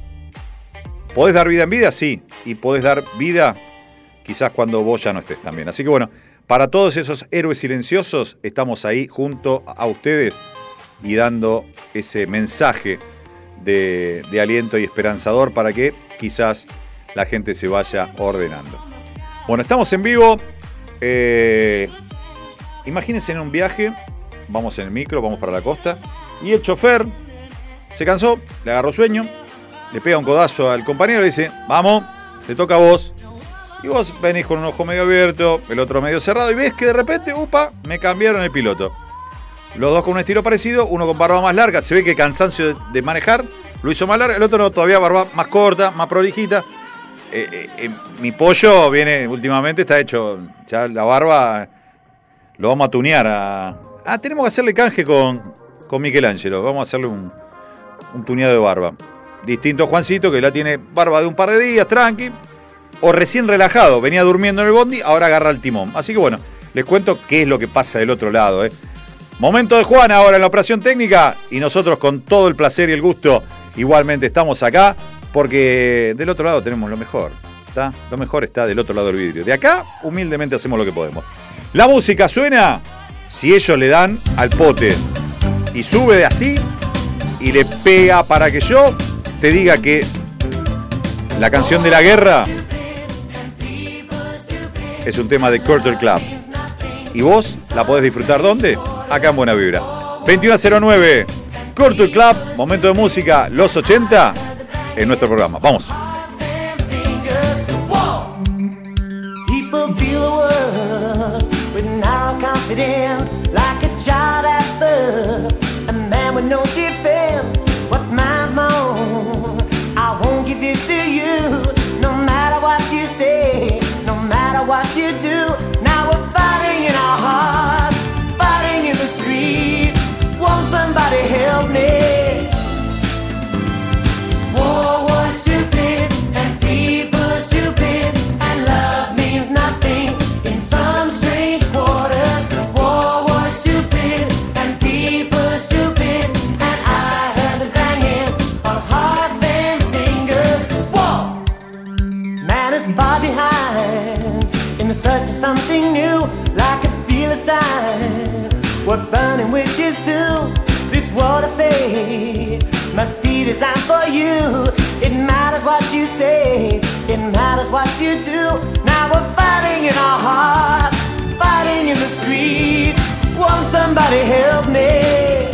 podés dar vida en vida, sí. Y podés dar vida quizás cuando vos ya no estés también. Así que bueno, para todos esos héroes silenciosos, estamos ahí junto a ustedes y dando ese mensaje de, de aliento y esperanzador para que quizás la gente se vaya ordenando. Bueno, estamos en vivo. Eh, imagínense en un viaje, vamos en el micro, vamos para la costa, y el chofer se cansó, le agarró sueño, le pega un codazo al compañero y le dice, vamos, te toca a vos. Y vos venís con un ojo medio abierto, el otro medio cerrado, y ves que de repente, upa, me cambiaron el piloto. Los dos con un estilo parecido, uno con barba más larga, se ve que cansancio de, manejar, lo hizo más larga, el otro no, todavía barba más corta, más prolijita. Eh, eh, eh, mi pollo viene últimamente, está hecho, ya la barba lo vamos a tunear. A... Ah, tenemos que hacerle canje con, con Michelangelo, vamos a hacerle un, un tuneado de barba. Distinto a Juancito, que la tiene barba de un par de días, tranqui, o recién relajado, venía durmiendo en el bondi, ahora agarra el timón. Así que bueno, les cuento qué es lo que pasa del otro lado. Momento de Juan ahora en la operación técnica y nosotros con todo el placer y el gusto igualmente estamos acá porque del otro lado tenemos lo mejor. ¿está? Lo mejor está del otro lado del vidrio. De acá, humildemente hacemos lo que podemos. La música suena si ellos le dan al pote y sube de así y le pega para que yo te diga que la canción de la guerra es un tema de Curtle Club. Y vos la podés disfrutar ¿dónde? Acá en Buena Vibra. 2109, Curtle Club, momento de música, los 80, en nuestro programa. Vamos. Designed for you. It matters what you say, it matters what you do. Now we're fighting in our hearts, fighting in the streets. Won't somebody help me?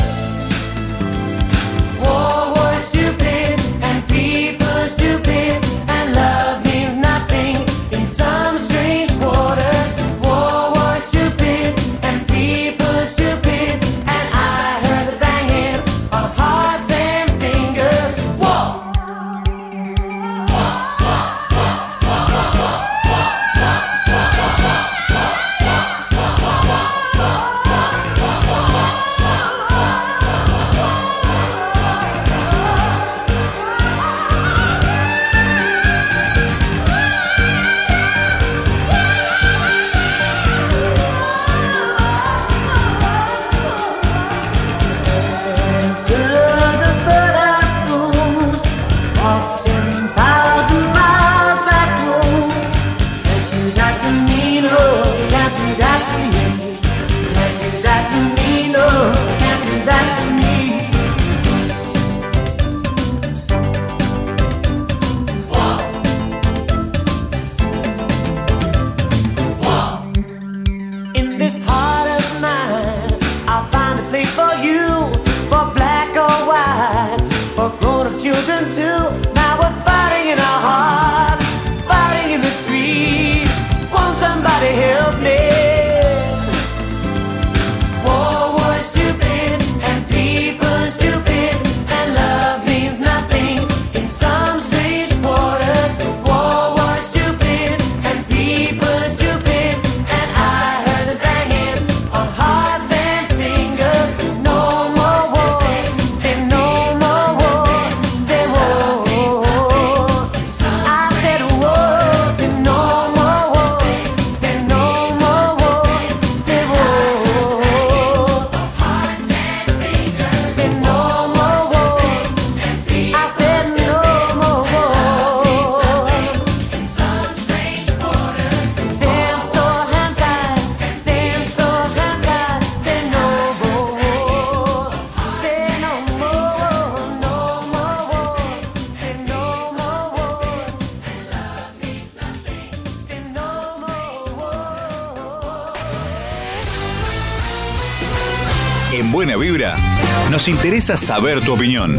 Interesa saber tu opinión.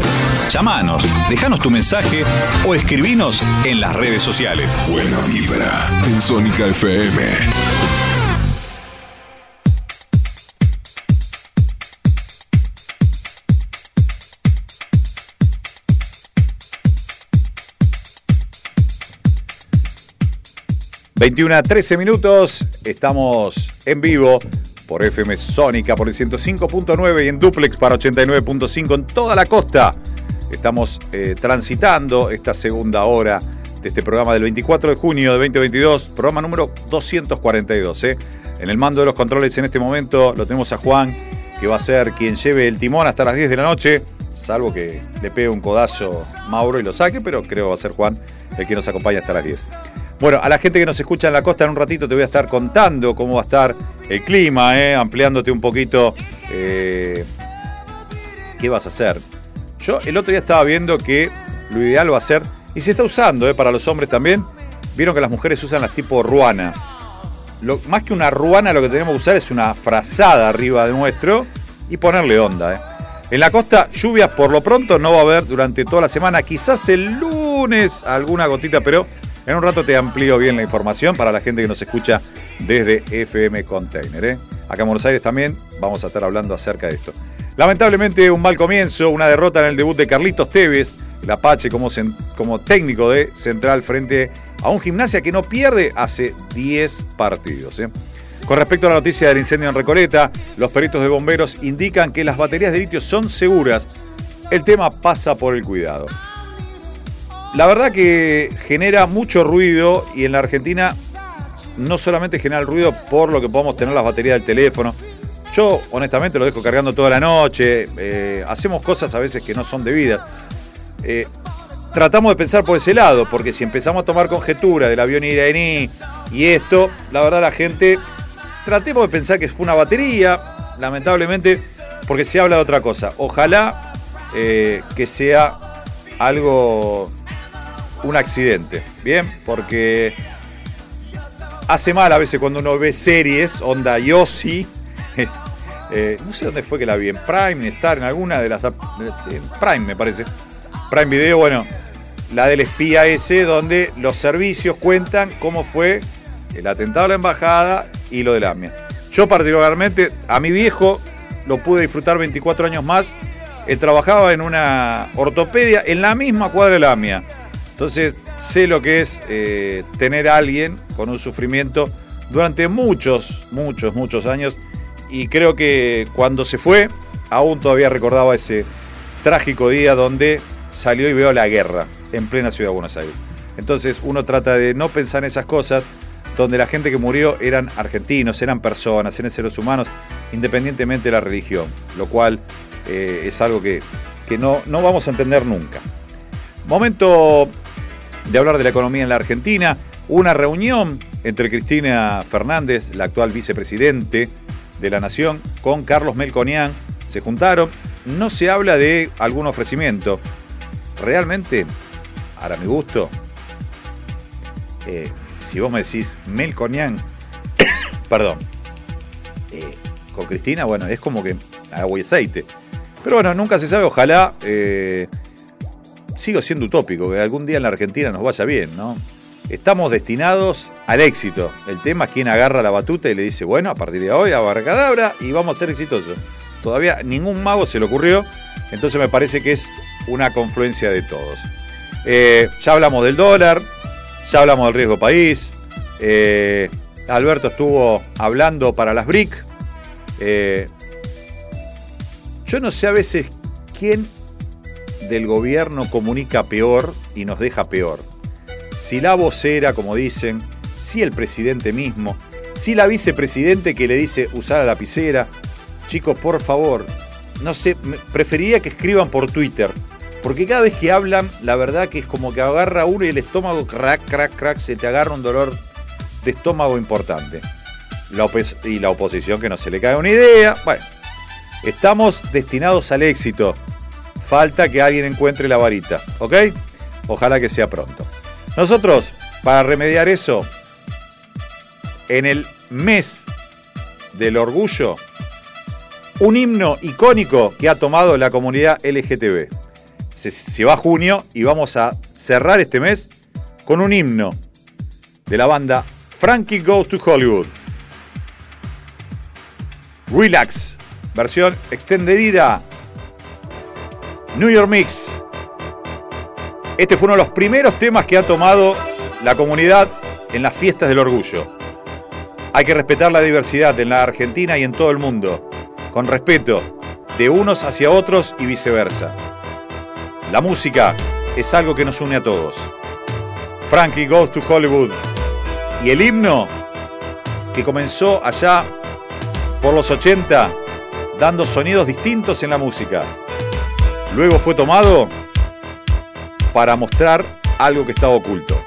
Llámanos, déjanos tu mensaje o escribinos en las redes sociales. Buena vibra en Sónica FM. ...21 a 13 minutos... ...estamos en vivo... ...por FM Sónica... ...por el 105.9... ...y en Duplex para 89.5... ...en toda la costa... ...estamos eh, transitando... ...esta segunda hora... ...de este programa del 24 de junio de 2022... ...programa número 242... ¿eh? En el mando de los controles en este momento... ...lo tenemos a Juan... ...que va a ser quien lleve el timón hasta las 10 de la noche... ...salvo que le pegue un codazo Mauro y lo saque... ...pero creo va a ser Juan... ...el que nos acompaña hasta las 10... Bueno, a la gente que nos escucha en la costa en un ratito te voy a estar contando cómo va a estar el clima, ¿eh? ampliándote un poquito eh, qué vas a hacer. Yo el otro día estaba viendo que lo ideal va a ser, y se está usando ¿eh? para los hombres también, vieron que las mujeres usan las tipo ruana. Lo, más que una ruana lo que tenemos que usar es una frazada arriba de nuestro y ponerle onda. ¿eh? En la costa, lluvias por lo pronto no va a haber durante toda la semana, quizás el lunes alguna gotita, pero en un rato te amplío bien la información para la gente que nos escucha desde FM Container. ¿eh? Acá en Buenos Aires también vamos a estar hablando acerca de esto. Lamentablemente un mal comienzo, una derrota en el debut de Carlitos Tevez, el Apache como, como técnico de Central frente a un gimnasia que no pierde hace 10 partidos. ¿eh? Con respecto a la noticia del incendio en Recoleta, los peritos de bomberos indican que las baterías de litio son seguras. El tema pasa por el cuidado. La verdad que genera mucho ruido y en la Argentina no solamente genera el ruido por lo que podemos tener las baterías del teléfono. Yo honestamente lo dejo cargando toda la noche, eh, hacemos cosas a veces que no son debidas. Eh, tratamos de pensar por ese lado, porque si empezamos a tomar conjetura del avión iraní y esto, la verdad la gente, tratemos de pensar que fue una batería, lamentablemente, porque se habla de otra cosa. Ojalá eh, que sea algo un accidente, ¿bien? Porque hace mal a veces cuando uno ve series, onda Yossi. eh, no sé dónde fue que la vi, en Prime, en Star, en alguna de las. en Prime me parece. Prime Video, bueno, la del espía ese, donde los servicios cuentan cómo fue el atentado a la embajada y lo del AMIA. Yo, particularmente, a mi viejo lo pude disfrutar 24 años más. Él trabajaba en una ortopedia en la misma cuadra de la AMIA. Entonces sé lo que es eh, tener a alguien con un sufrimiento durante muchos, muchos, muchos años. Y creo que cuando se fue, aún todavía recordaba ese trágico día donde salió y veo la guerra en plena ciudad de Buenos Aires. Entonces uno trata de no pensar en esas cosas, donde la gente que murió eran argentinos, eran personas, eran seres humanos, independientemente de la religión, lo cual eh, es algo que, que no, no vamos a entender nunca. Momento de hablar de la economía en la Argentina. Una reunión entre Cristina Fernández, la actual vicepresidente de la Nación, con Carlos Melconian. Se juntaron. No se habla de algún ofrecimiento. Realmente, ahora mi gusto, eh, si vos me decís Melconian, perdón, eh, con Cristina, bueno, es como que agua y aceite. Pero bueno, nunca se sabe, ojalá eh, sigo siendo utópico, que algún día en la Argentina nos vaya bien, ¿no? Estamos destinados al éxito. El tema es quién agarra la batuta y le dice, bueno, a partir de hoy, abarcadabra y vamos a ser exitosos. Todavía ningún mago se le ocurrió, entonces me parece que es una confluencia de todos. Eh, ya hablamos del dólar, ya hablamos del riesgo país. eh, Alberto estuvo hablando para las BRIC. eh, yo no sé a veces quién del gobierno comunica peor y nos deja peor. Si la vocera, como dicen, si el presidente mismo, si la vicepresidente que le dice usar la lapicera. Chicos, por favor, no sé, preferiría que escriban por Twitter. Porque cada vez que hablan, la verdad que es como que agarra uno y el estómago, crack, crack, crack, se te agarra un dolor de estómago importante. Y la oposición que no se le cae una idea. Bueno, estamos destinados al éxito. Falta que alguien encuentre la varita, ¿ok? Ojalá que sea pronto. Nosotros, para remediar eso, en el mes del orgullo, un himno icónico que ha tomado la comunidad LGTB. Se, se va junio y vamos a cerrar este mes con un himno de la banda Frankie Goes to Hollywood. Relax, versión extendida. New York Mix. Este fue uno de los primeros temas que ha tomado la comunidad en las fiestas del orgullo. Hay que respetar la diversidad en la Argentina y en todo el mundo, con respeto de unos hacia otros y viceversa. La música es algo que nos une a todos. Frankie Goes to Hollywood y el himno que comenzó allá por los 80 dando sonidos distintos en la música. Luego fue tomado para mostrar algo que estaba oculto.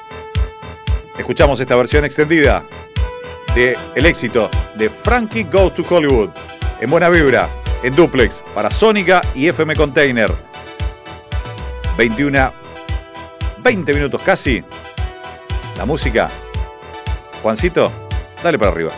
Escuchamos esta versión extendida de el éxito de Frankie Goes to Hollywood en buena vibra, en duplex para Sónica y FM Container. 21, 20 minutos casi. La música. Juancito, dale para arriba.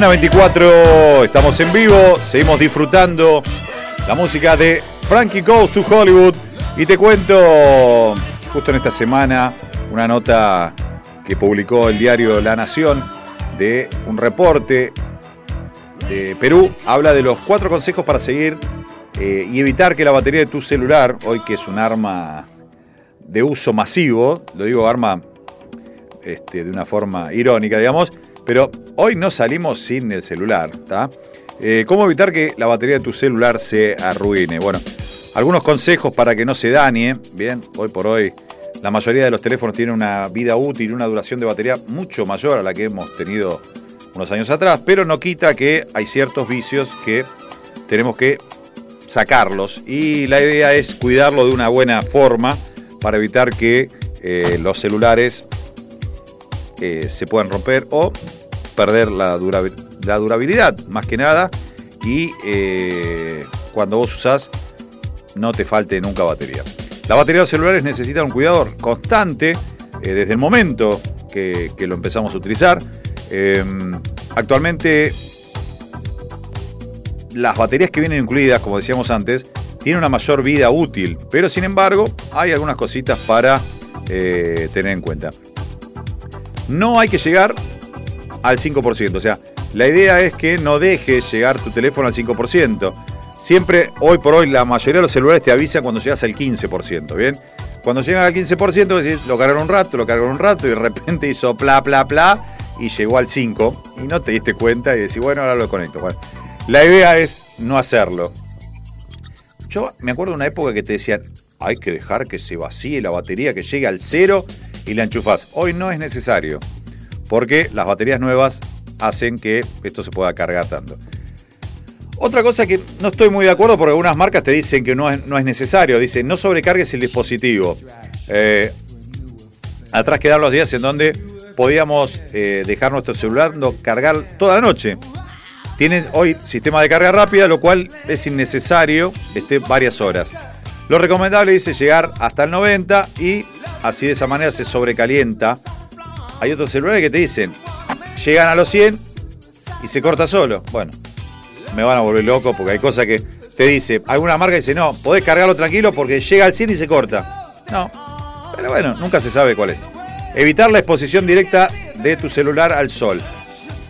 21 a 24, estamos en vivo, seguimos disfrutando la música de Frankie Goes to Hollywood. Y te cuento, justo en esta semana, una nota que publicó el diario La Nación de un reporte de Perú. Habla de los cuatro consejos para seguir eh, y evitar que la batería de tu celular, hoy que es un arma de uso masivo, lo digo arma este, de una forma irónica, digamos, pero hoy no salimos sin el celular. Eh, ¿Cómo evitar que la batería de tu celular se arruine? Bueno, algunos consejos para que no se dañe. Bien, hoy por hoy la mayoría de los teléfonos tienen una vida útil, una duración de batería mucho mayor a la que hemos tenido unos años atrás, pero no quita que hay ciertos vicios que tenemos que sacarlos y la idea es cuidarlo de una buena forma para evitar que eh, los celulares eh, se puedan romper o perder la, durabi- la durabilidad, más que nada, y eh, cuando vos usás no te falte nunca batería. La batería de celulares necesita un cuidado constante eh, desde el momento que, lo empezamos a utilizar. Eh, actualmente las baterías que vienen incluidas, como decíamos antes, tienen una mayor vida útil, pero sin embargo hay algunas cositas para eh, tener en cuenta. No hay que llegar al 5%, o sea, la idea es que no dejes llegar tu teléfono al 5%. Siempre, hoy por hoy, la mayoría de los celulares te avisan cuando llegas al 15%, ¿bien? Cuando llegan al 15%, decís, lo cargaron un rato, lo cargaron un rato, y de repente hizo pla, pla, pla, y llegó al 5, y no te diste cuenta, y decís, bueno, ahora lo conecto. Bueno, la idea es no hacerlo. Yo me acuerdo de una época que te decían, hay que dejar que se vacíe la batería, que llegue al cero y la enchufás. Hoy no es necesario, porque las baterías nuevas hacen que esto se pueda cargar tanto. Otra cosa que no estoy muy de acuerdo porque algunas marcas te dicen que no es, necesario. Dicen, no sobrecargues el dispositivo. Eh, atrás quedaron los días en donde podíamos eh, dejar nuestro celular no cargar toda la noche. Tiene hoy sistema de carga rápida, lo cual es innecesario esté varias horas. Lo recomendable dice llegar hasta el 90 y así de esa manera se sobrecalienta. Hay otros celulares que te dicen, llegan a los 100 y se corta solo. Bueno, me van a volver loco porque hay cosas que te dice, alguna marca dice, no, podés cargarlo tranquilo porque llega al 100 y se corta. No, pero bueno, nunca se sabe cuál es. Evitar la exposición directa de tu celular al sol.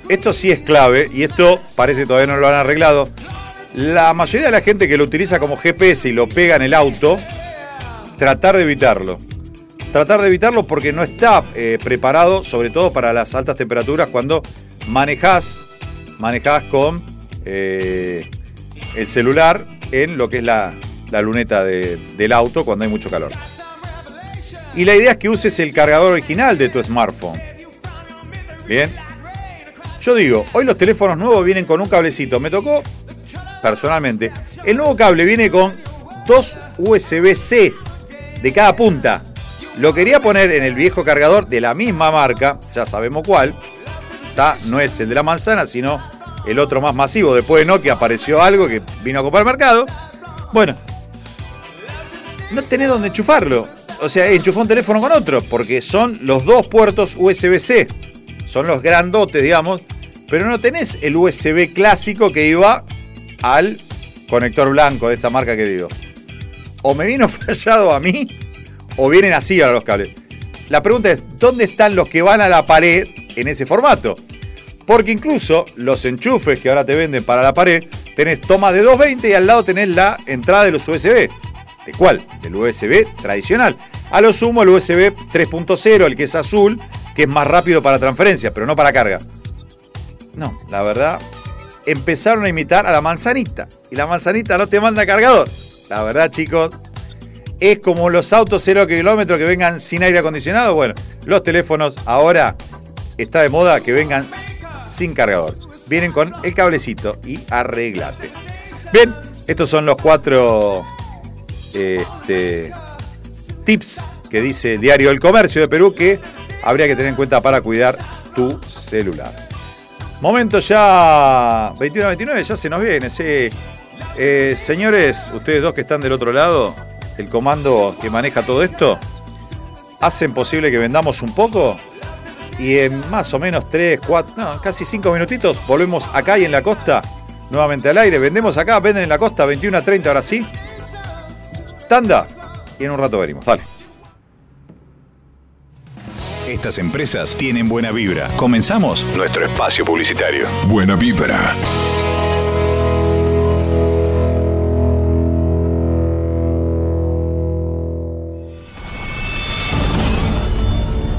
Esto sí es clave y esto parece que todavía no lo han arreglado. La mayoría de la gente que lo utiliza como GPS y lo pega en el auto, tratar de evitarlo. Tratar de evitarlo porque no está eh, preparado, sobre todo para las altas temperaturas, cuando manejás, manejás con eh, el celular en lo que es la, la luneta de- del auto cuando hay mucho calor. Y la idea es que uses el cargador original de tu smartphone. Bien. Yo digo, hoy los teléfonos nuevos vienen con un cablecito. Me tocó, personalmente, el nuevo cable viene con dos USB-C de cada punta. Lo quería poner en el viejo cargador de la misma marca, ya sabemos cuál. Está, no es el de la manzana, sino el otro más masivo. Después de Nokia apareció algo que vino a comprar el mercado. Bueno, no tenés donde enchufarlo. O sea, enchufó un teléfono con otro, porque son los dos puertos USB-C. Son los grandotes, digamos. Pero no tenés el USB clásico que iba al conector blanco de esa marca que digo. O me vino fallado a mí, o vienen así ahora los cables. La pregunta es, ¿dónde están los que van a la pared en ese formato? Porque incluso los enchufes que ahora te venden para la pared, tenés toma de 220 y al lado tenés la entrada de los USB. ¿De cuál? Del USB tradicional. A lo sumo el USB 3.0, el que es azul, que es más rápido para transferencia, pero no para carga. No, la verdad, empezaron a imitar a la manzanita. Y la manzanita no te manda cargador. La verdad, chicos, es como los autos 0 kilómetros que vengan sin aire acondicionado. Bueno, los teléfonos ahora está de moda que vengan sin cargador. Vienen con el cablecito y arreglate. Bien, estos son los cuatro este, tips que dice Diario El Comercio de Perú que habría que tener en cuenta para cuidar tu celular. Momento ya 21 a 29, ya se nos viene. sí. Eh, señores, ustedes dos que están del otro lado, el comando que maneja todo esto, ¿hacen posible que vendamos un poco? Y en más o menos 3, 4, no, casi 5 minutitos volvemos acá y en la costa, nuevamente al aire. Vendemos acá, venden en la costa, 21 a 30, ahora sí. Tanda. Y en un rato venimos, dale. Estas empresas tienen buena vibra. Comenzamos nuestro espacio publicitario. Buena vibra.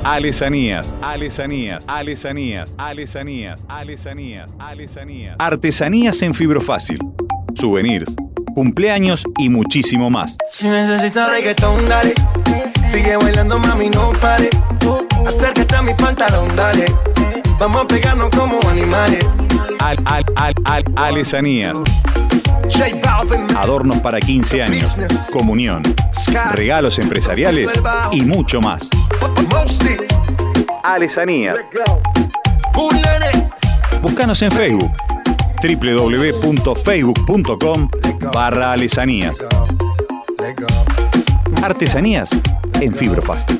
Alesanías, alesanías, alesanías, alesanías, alesanías, alesanías. Artesanías en fibrofácil. Souvenirs, cumpleaños y muchísimo más. Si necesitas reggaetón, dale. Sigue bailando, mami, no pare. Acércate a mi pantalón, dale. Vamos a pegarnos como animales. Al, al, al, al, alesanías. Adornos para 15 años, comunión, regalos empresariales y mucho más. Bulene. Búscanos en Facebook www.facebook.com barra alesanías. Artesanías en fibrofácil.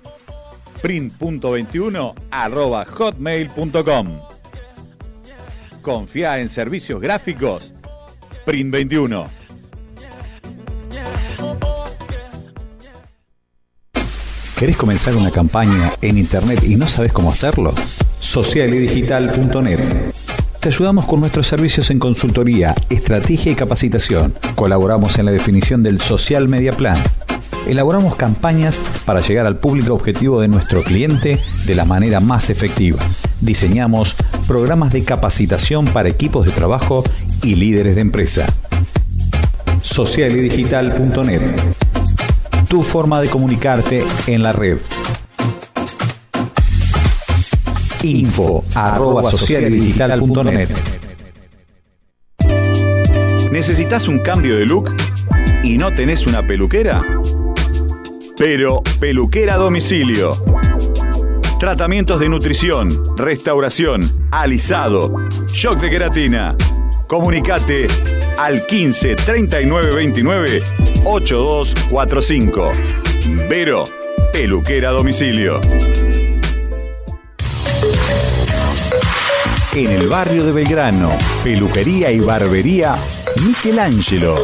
print.21 arroba hotmail.com. Confía en servicios gráficos. Print 21. ¿Querés comenzar una campaña en Internet y no sabes cómo hacerlo? Socialidigital.net. Te ayudamos con nuestros servicios en consultoría, estrategia y capacitación. Colaboramos en la definición del Social Media Plan. Elaboramos campañas para llegar al público objetivo de nuestro cliente de la manera más efectiva. Diseñamos programas de capacitación para equipos de trabajo y líderes de empresa. Socialidigital.net tu forma de comunicarte en la red. Info arroba socialdigital.net ¿Necesitas un cambio de look y no tenés una peluquera? Pero peluquera domicilio. Tratamientos de nutrición, restauración, alisado, shock de queratina. Comunicate al 15 39 29 8245. Vero, peluquera domicilio. En el barrio de Belgrano, peluquería y barbería Michelangelo.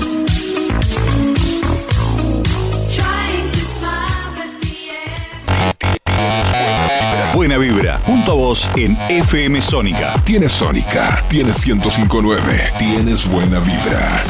Buena vibra, junto a vos en FM Sónica. Tienes Sónica, tienes 1059, tienes buena vibra.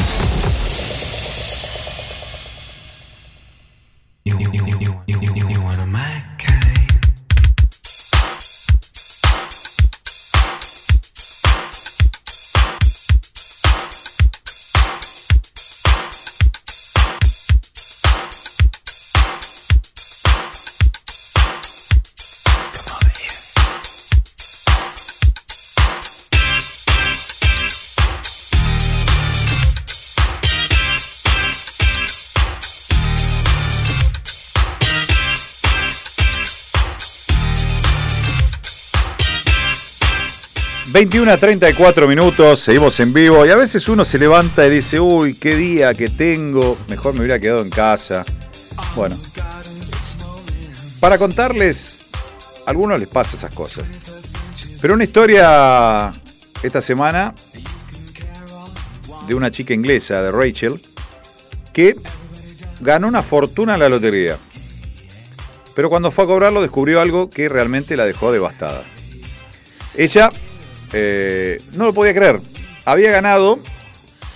21 a 34 minutos, seguimos en vivo y a veces uno se levanta y dice, uy, qué día que tengo, mejor me hubiera quedado en casa. Bueno, para contarles, a algunos les pasa esas cosas. Pero una historia esta semana de una chica inglesa, de Rachel, que ganó una fortuna en la lotería. Pero cuando fue a cobrarlo descubrió algo que realmente la dejó devastada. Ella eh, no lo podía creer. Había ganado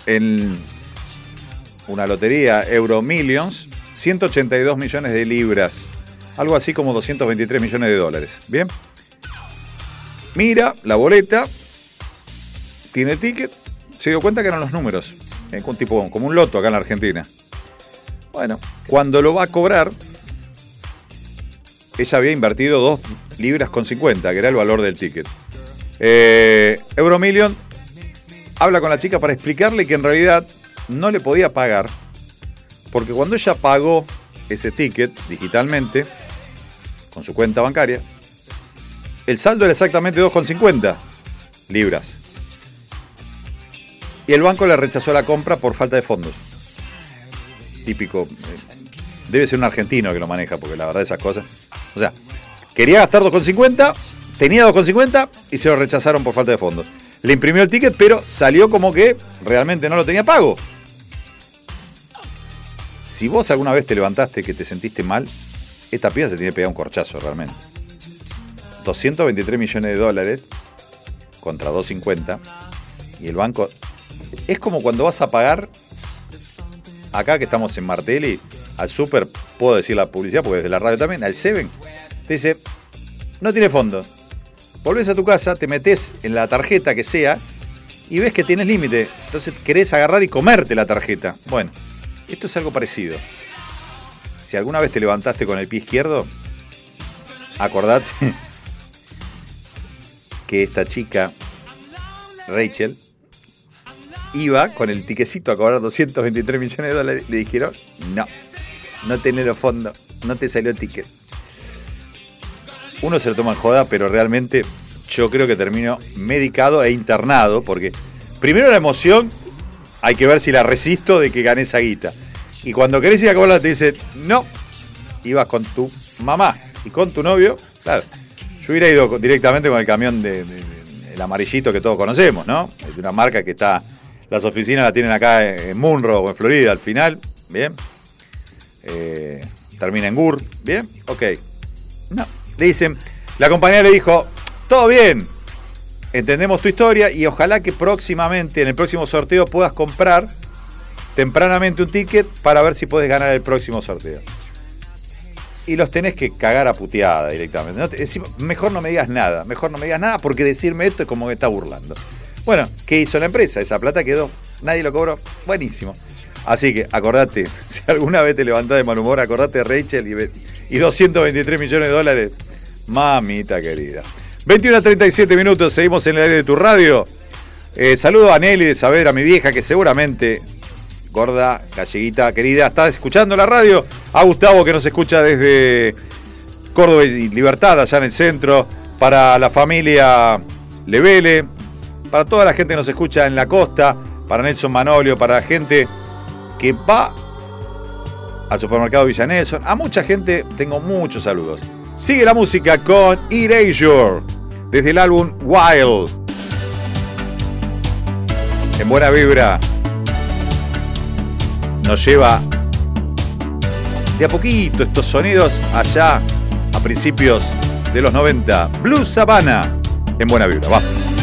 en una lotería Euro Millions 182 millones de libras. Algo así como 223 millones de dólares. Bien. Mira la boleta. Tiene ticket. Se dio cuenta que eran los números. Es un tipo como un loto acá en la Argentina. Bueno, cuando lo va a cobrar, ella había invertido 2 libras con 50, que era el valor del ticket. Eh, Euromillion habla con la chica para explicarle que en realidad no le podía pagar, porque cuando ella pagó ese ticket digitalmente, con su cuenta bancaria, el saldo era exactamente 2,50 libras. Y el banco le rechazó la compra por falta de fondos. Típico. eh, Debe ser un argentino que lo maneja, porque la verdad esas cosas. O sea, quería gastar 2,50, tenía 2,50 y se lo rechazaron por falta de fondos. Le imprimió el ticket, pero salió como que realmente no lo tenía pago. Si vos alguna vez te levantaste que te sentiste mal, esta piba se tiene que un corchazo realmente. 223 millones de dólares contra 250 y el banco es como cuando vas a pagar acá que estamos en Martelli al super puedo decir la publicidad porque desde la radio también al Seven te dice no tiene fondo volvés a tu casa te metes en la tarjeta que sea y ves que tienes límite entonces querés agarrar y comerte la tarjeta bueno esto es algo parecido si alguna vez te levantaste con el pie izquierdo acordate que esta chica, Rachel, iba con el tiquecito a cobrar 223 millones de dólares. Le dijeron, no, no tenés los fondos, no te salió ticket. Uno se lo toma en joda, pero realmente yo creo que termino medicado e internado, porque primero la emoción, hay que ver si la resisto de que gané esa guita. Y cuando querés ir a cobrarla te dicen, no, ibas con tu mamá y con tu novio, claro. Yo hubiera ido directamente con el camión de, el amarillito que todos conocemos, ¿no? De una marca que está, las oficinas la tienen acá en Munro o en Florida al final, ¿bien? Eh, termina en GUR, ¿bien? Ok. No, le dicen, la compañía le dijo, todo bien, entendemos tu historia y ojalá que próximamente, en el próximo sorteo, puedas comprar tempranamente un ticket para ver si puedes ganar el próximo sorteo. Y los tenés que cagar a puteada directamente. No mejor no me digas nada, mejor no me digas nada porque decirme esto es como que está burlando. Bueno, ¿qué hizo la empresa? Esa plata quedó, nadie lo cobró. Buenísimo. Así que acordate, si alguna vez te levantás de mal humor, acordate de Rachel y, y 223 millones de dólares. Mamita querida. 21 a 37 minutos, seguimos en el aire de tu radio. Eh, saludo a Nelly de Saber, a mi vieja, que seguramente, gorda, galleguita querida, está escuchando la radio. A Gustavo, que nos escucha desde Córdoba y Libertad, allá en el centro. Para la familia Levele, para toda la gente que nos escucha en la costa, para Nelson Manolio, para la gente que va al supermercado Villa Nelson. A mucha gente tengo muchos saludos. Sigue la música con Erasure, desde el álbum Wild. En buena vibra. Nos lleva de a poquito estos sonidos allá a principios de los 90. Blue Savannah en buena vibra. Va.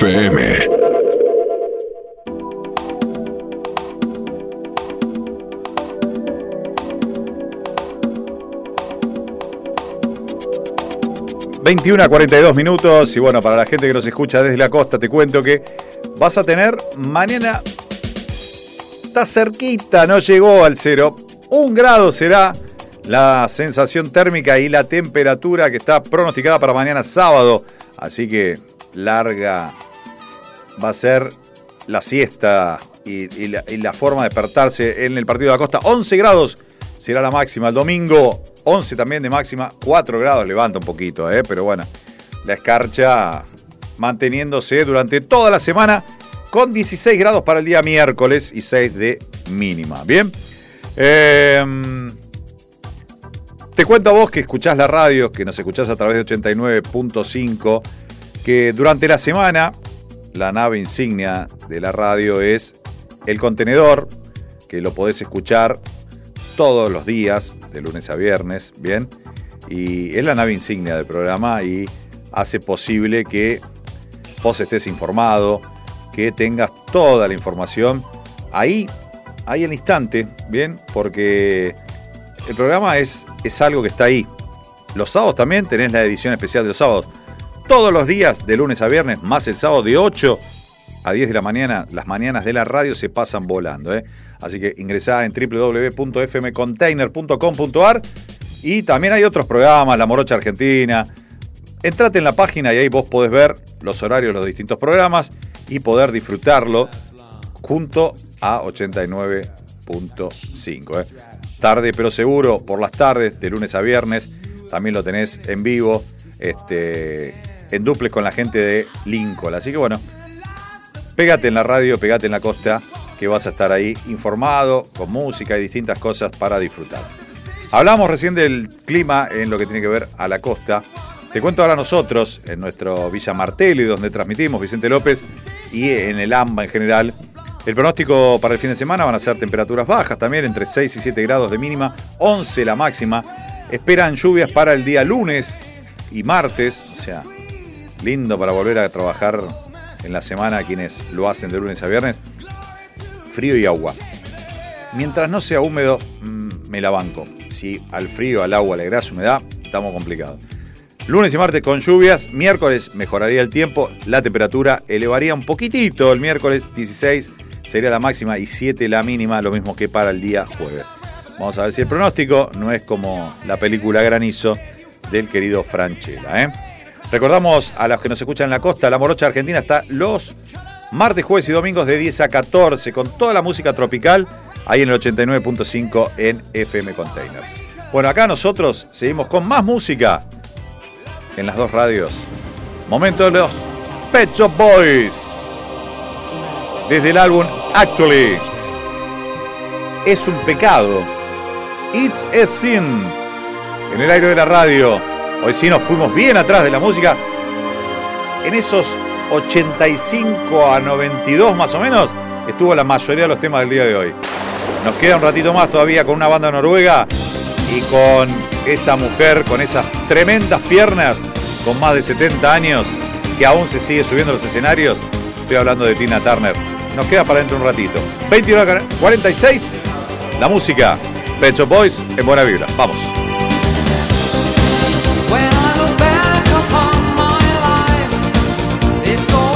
FM. ...21 a 42 minutos... ...y bueno, para la gente que nos escucha desde la costa... ...te cuento que vas a tener mañana... ...está cerquita, no llegó al cero... ...un grado será la sensación térmica y la temperatura que está pronosticada para mañana sábado. Así que larga va a ser la siesta y, la, forma de despertarse en el partido de la costa. 11 grados será la máxima. El domingo 11 también de máxima. 4 grados levanta un poquito, ¿eh? pero bueno, la escarcha manteniéndose durante toda la semana con 16 grados para el día miércoles y 6 de mínima. Bien. Eh, te cuento a vos que escuchás la radio, que nos escuchás a través de 89.5, que durante la semana la nave insignia de la radio es el contenedor, que lo podés escuchar todos los días, de lunes a viernes, ¿bien? Y es la nave insignia del programa y hace posible que vos estés informado, que tengas toda la información ahí, ahí al instante, ¿bien? Porque el programa es, es algo que está ahí. Los sábados también tenés la edición especial de los sábados. Todos los días, de lunes a viernes, más el sábado de 8 a 10 de la mañana, las mañanas de la radio se pasan volando. ¿eh? Así que ingresá en www.fmcontainer.com.ar y también hay otros programas, La Morocha Argentina. Entrate en la página y ahí vos podés ver los horarios de los distintos programas y poder disfrutarlo junto a 89.5. ¿eh? Tarde pero seguro, por las tardes, de lunes a viernes. También lo tenés en vivo, este, en duples con la gente de Lincoln. Así que bueno, pégate en la radio, pégate en la costa, que vas a estar ahí informado, con música y distintas cosas para disfrutar. Hablamos recién del clima en lo que tiene que ver a la costa. Te cuento ahora nosotros, en nuestro Villa Martelli, donde transmitimos Vicente López, y en el AMBA en general, el pronóstico para el fin de semana van a ser temperaturas bajas también, entre 6 y 7 grados de mínima, 11 la máxima. Esperan lluvias para el día lunes y martes, o sea, lindo para volver a trabajar en la semana quienes lo hacen de lunes a viernes. Frío y agua. Mientras no sea húmedo, mm, me la banco. Si al frío, al agua le agregas humedad, estamos complicados. Lunes y martes con lluvias, miércoles mejoraría el tiempo, la temperatura elevaría un poquitito, el miércoles 16 sería la máxima y 7 la mínima, lo mismo que para el día jueves. Vamos a ver si el pronóstico no es como la película Granizo del querido Franchella. ¿eh? Recordamos a los que nos escuchan en la costa, la morocha argentina está los martes, jueves y domingos de 10 a 14 con toda la música tropical ahí en el 89.5 en FM Container. Bueno, acá nosotros seguimos con más música en las dos radios. Momento de los Pet Shop Boys. Desde el álbum Actually. Es un pecado. It's a sin. En el aire de la radio. Hoy sí nos fuimos bien atrás de la música. En esos 85 a 92 más o menos estuvo la mayoría de los temas del día de hoy. Nos queda un ratito más todavía con una banda noruega y con esa mujer con esas tremendas piernas, con más de 70 años, que aún se sigue subiendo a los escenarios. Estoy hablando de Tina Turner. Nos queda para dentro un ratito. 21.46, la música. Pecho Boys en buena vibra. Vamos. It's always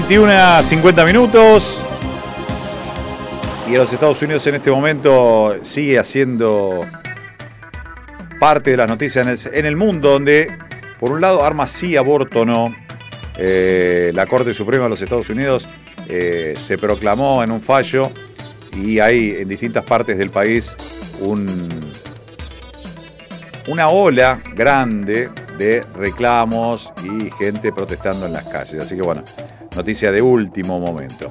21 a 50 minutos. Y los Estados Unidos en este momento sigue haciendo parte de las noticias en el, mundo, donde por un lado arma sí, aborto no. Eh, la Corte Suprema de los Estados Unidos eh, se proclamó en un fallo y hay en distintas partes del país un, una ola grande de reclamos y gente protestando en las calles. Así que bueno, noticia de último momento.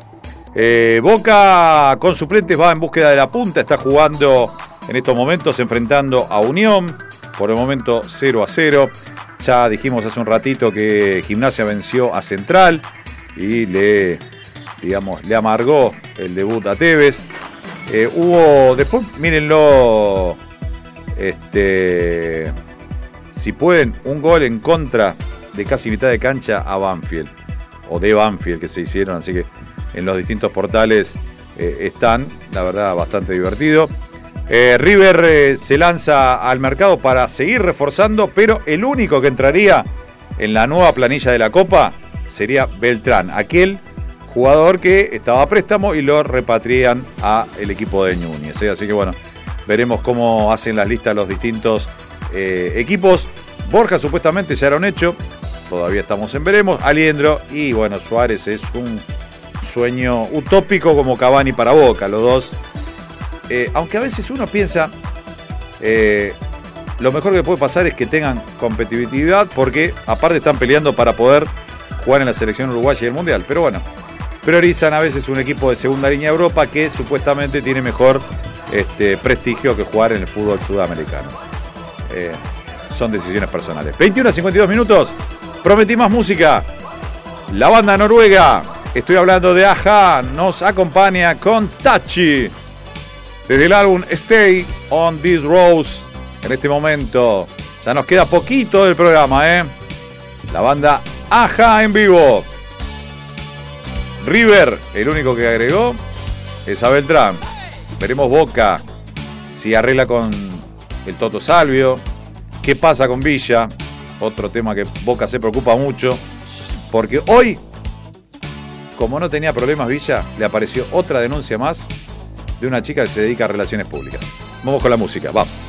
Eh, Boca con suplentes va en búsqueda de la punta, está jugando en estos momentos enfrentando a Unión, por el momento 0 a 0. Ya dijimos hace un ratito que Gimnasia venció a Central y le, digamos, le amargó el debut a Tevez. Eh, hubo, después mírenlo, este, si pueden, un gol en contra de casi mitad de cancha a Banfield, o de Banfield que se hicieron, así que en los distintos portales eh, están, la verdad, bastante divertido. Eh, River eh, se lanza al mercado para seguir reforzando, pero el único que entraría en la nueva planilla de la Copa sería Beltrán, aquel jugador que estaba a préstamo y lo repatrian a el equipo de Núñez. Así que bueno, veremos cómo hacen las listas los distintos equipos. Borja supuestamente ya era un hecho, todavía estamos en veremos. Aliendro y bueno, Suárez es un sueño utópico como Cavani para Boca, los dos. Eh, aunque a veces uno piensa, eh, lo mejor que puede pasar es que tengan competitividad porque aparte están peleando para poder jugar en la selección uruguaya y el mundial. Pero bueno, priorizan a veces un equipo de segunda línea de Europa que supuestamente tiene mejor este, prestigio que jugar en el fútbol sudamericano. Eh, son decisiones personales. 21 a 52 minutos. Prometí más música. La banda noruega, estoy hablando de Aja, nos acompaña con Tachi. Desde el álbum Stay on This Rose. En este momento ya nos queda poquito del programa, ¿eh? La banda Aja en vivo. River, el único que agregó es a. Veremos Boca si arregla con el Toto Salvio. ¿Qué pasa con Villa? Otro tema que Boca se preocupa mucho. Porque hoy, como no tenía problemas Villa, le apareció otra denuncia más de una chica que se dedica a relaciones públicas. Vamos con la música, vamos.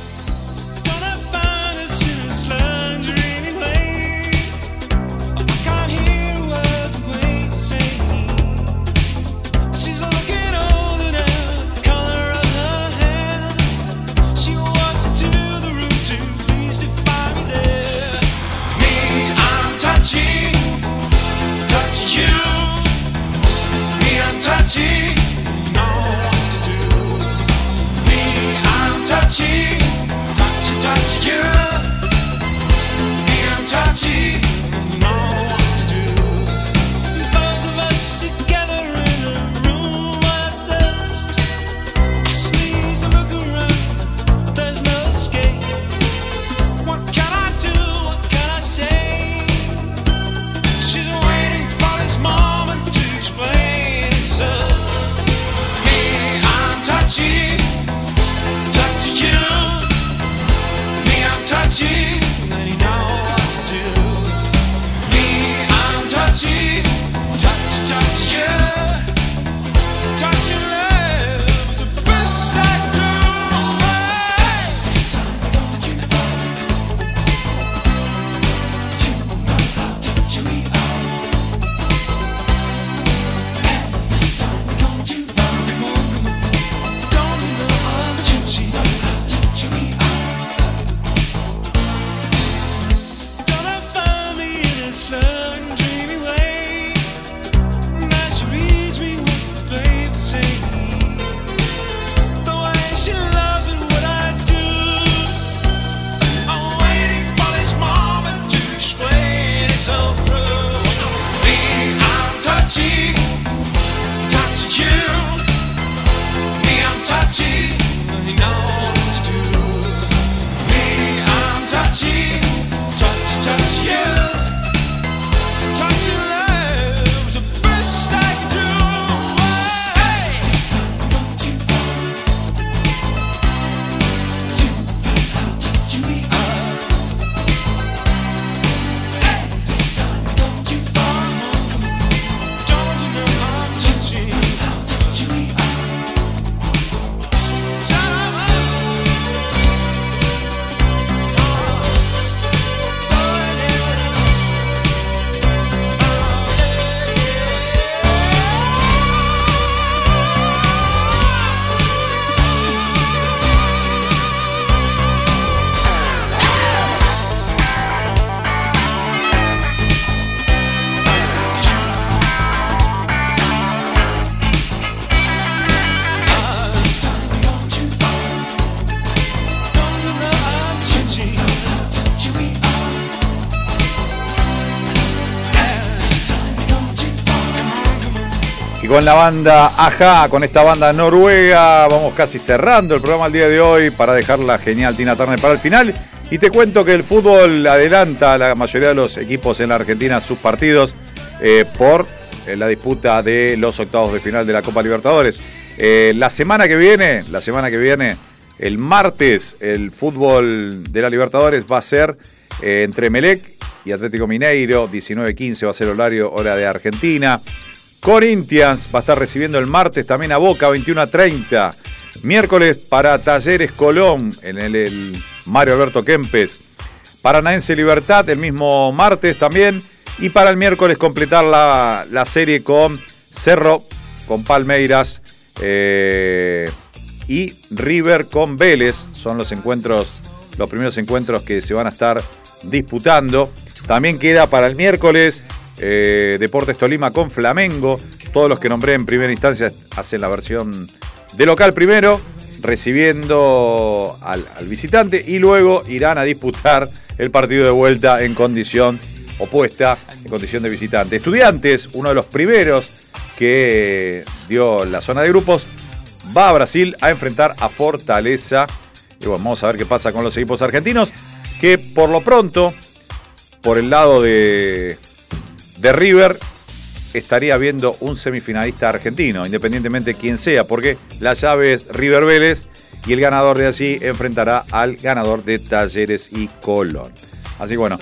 Con la banda Aja, con esta banda noruega, vamos casi cerrando el programa el día de hoy para dejar la genial Tina Turner para el final. Y te cuento que el fútbol adelanta a la mayoría de los equipos en la Argentina sus partidos eh, por eh, la disputa de los octavos de final de la Copa Libertadores. Eh, la semana que viene, la semana que viene, el martes, el fútbol de la Libertadores va a ser entre Melec y Atlético Mineiro, 19-15 va a ser horario hora de Argentina. Corinthians va a estar recibiendo el martes también a Boca, 21 a 30. Miércoles para Talleres Colón en el, Mario Alberto Kempes. Paranaense Libertad el mismo martes también. Y para el miércoles completar la, la serie con Cerro, con Palmeiras eh, y River con Vélez. Son los encuentros, los primeros encuentros que se van a estar disputando. También queda para el miércoles eh, Deportes Tolima con Flamengo. Todos los que nombré en primera instancia hacen la versión de local primero, recibiendo al, al visitante y luego irán a disputar el partido de vuelta en condición opuesta, en condición de visitante. Estudiantes, uno de los primeros que dio la zona de grupos, va a Brasil a enfrentar a Fortaleza. Y bueno, vamos a ver qué pasa con los equipos argentinos, que por lo pronto, por el lado de, de River, estaría viendo un semifinalista argentino, independientemente de quién sea, porque la llave es River Vélez y el ganador de allí enfrentará al ganador de Talleres y Colón. Así que bueno,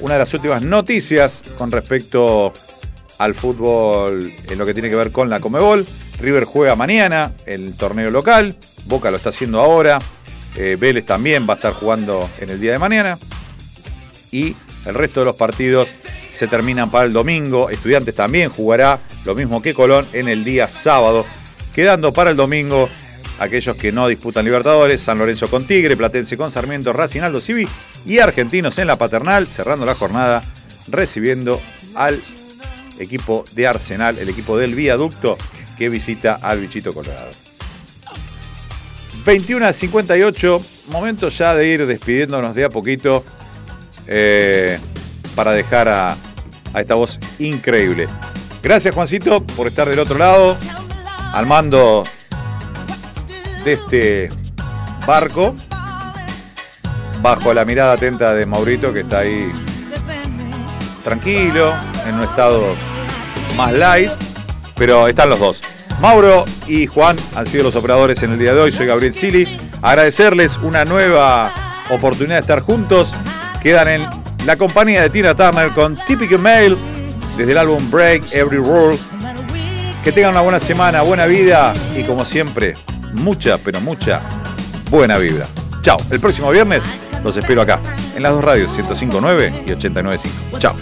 una de las últimas noticias con respecto al fútbol en lo que tiene que ver con la Comebol. River juega mañana el torneo local, Boca lo está haciendo ahora, eh, Vélez también va a estar jugando en el día de mañana y el resto de los partidos se terminan para el domingo. Estudiantes también jugará lo mismo que Colón en el día sábado, quedando para el domingo aquellos que no disputan Libertadores, San Lorenzo con Tigre, Platense con Sarmiento, Racing Aldo Civi y Argentinos en la Paternal, cerrando la jornada recibiendo al equipo de Arsenal, el equipo del viaducto que visita al Bichito Colorado. 21 a 58, momento ya de ir despidiéndonos de a poquito eh, para dejar a, a esta voz increíble. Gracias Juancito por estar del otro lado, al mando de este barco, bajo la mirada atenta de Maurito que está ahí tranquilo, en un estado más light, pero están los dos. Mauro y Juan han sido los operadores en el día de hoy. Soy Gabriel Sili. Agradecerles una nueva oportunidad de estar juntos. Quedan en la compañía de Tina Turner con Typical Mail desde el álbum Break Every Rule. Que tengan una buena semana, buena vida y como siempre, mucha, pero mucha buena vibra. Chao. El próximo viernes los espero acá en las dos radios 105.9 y 89.5. Chao.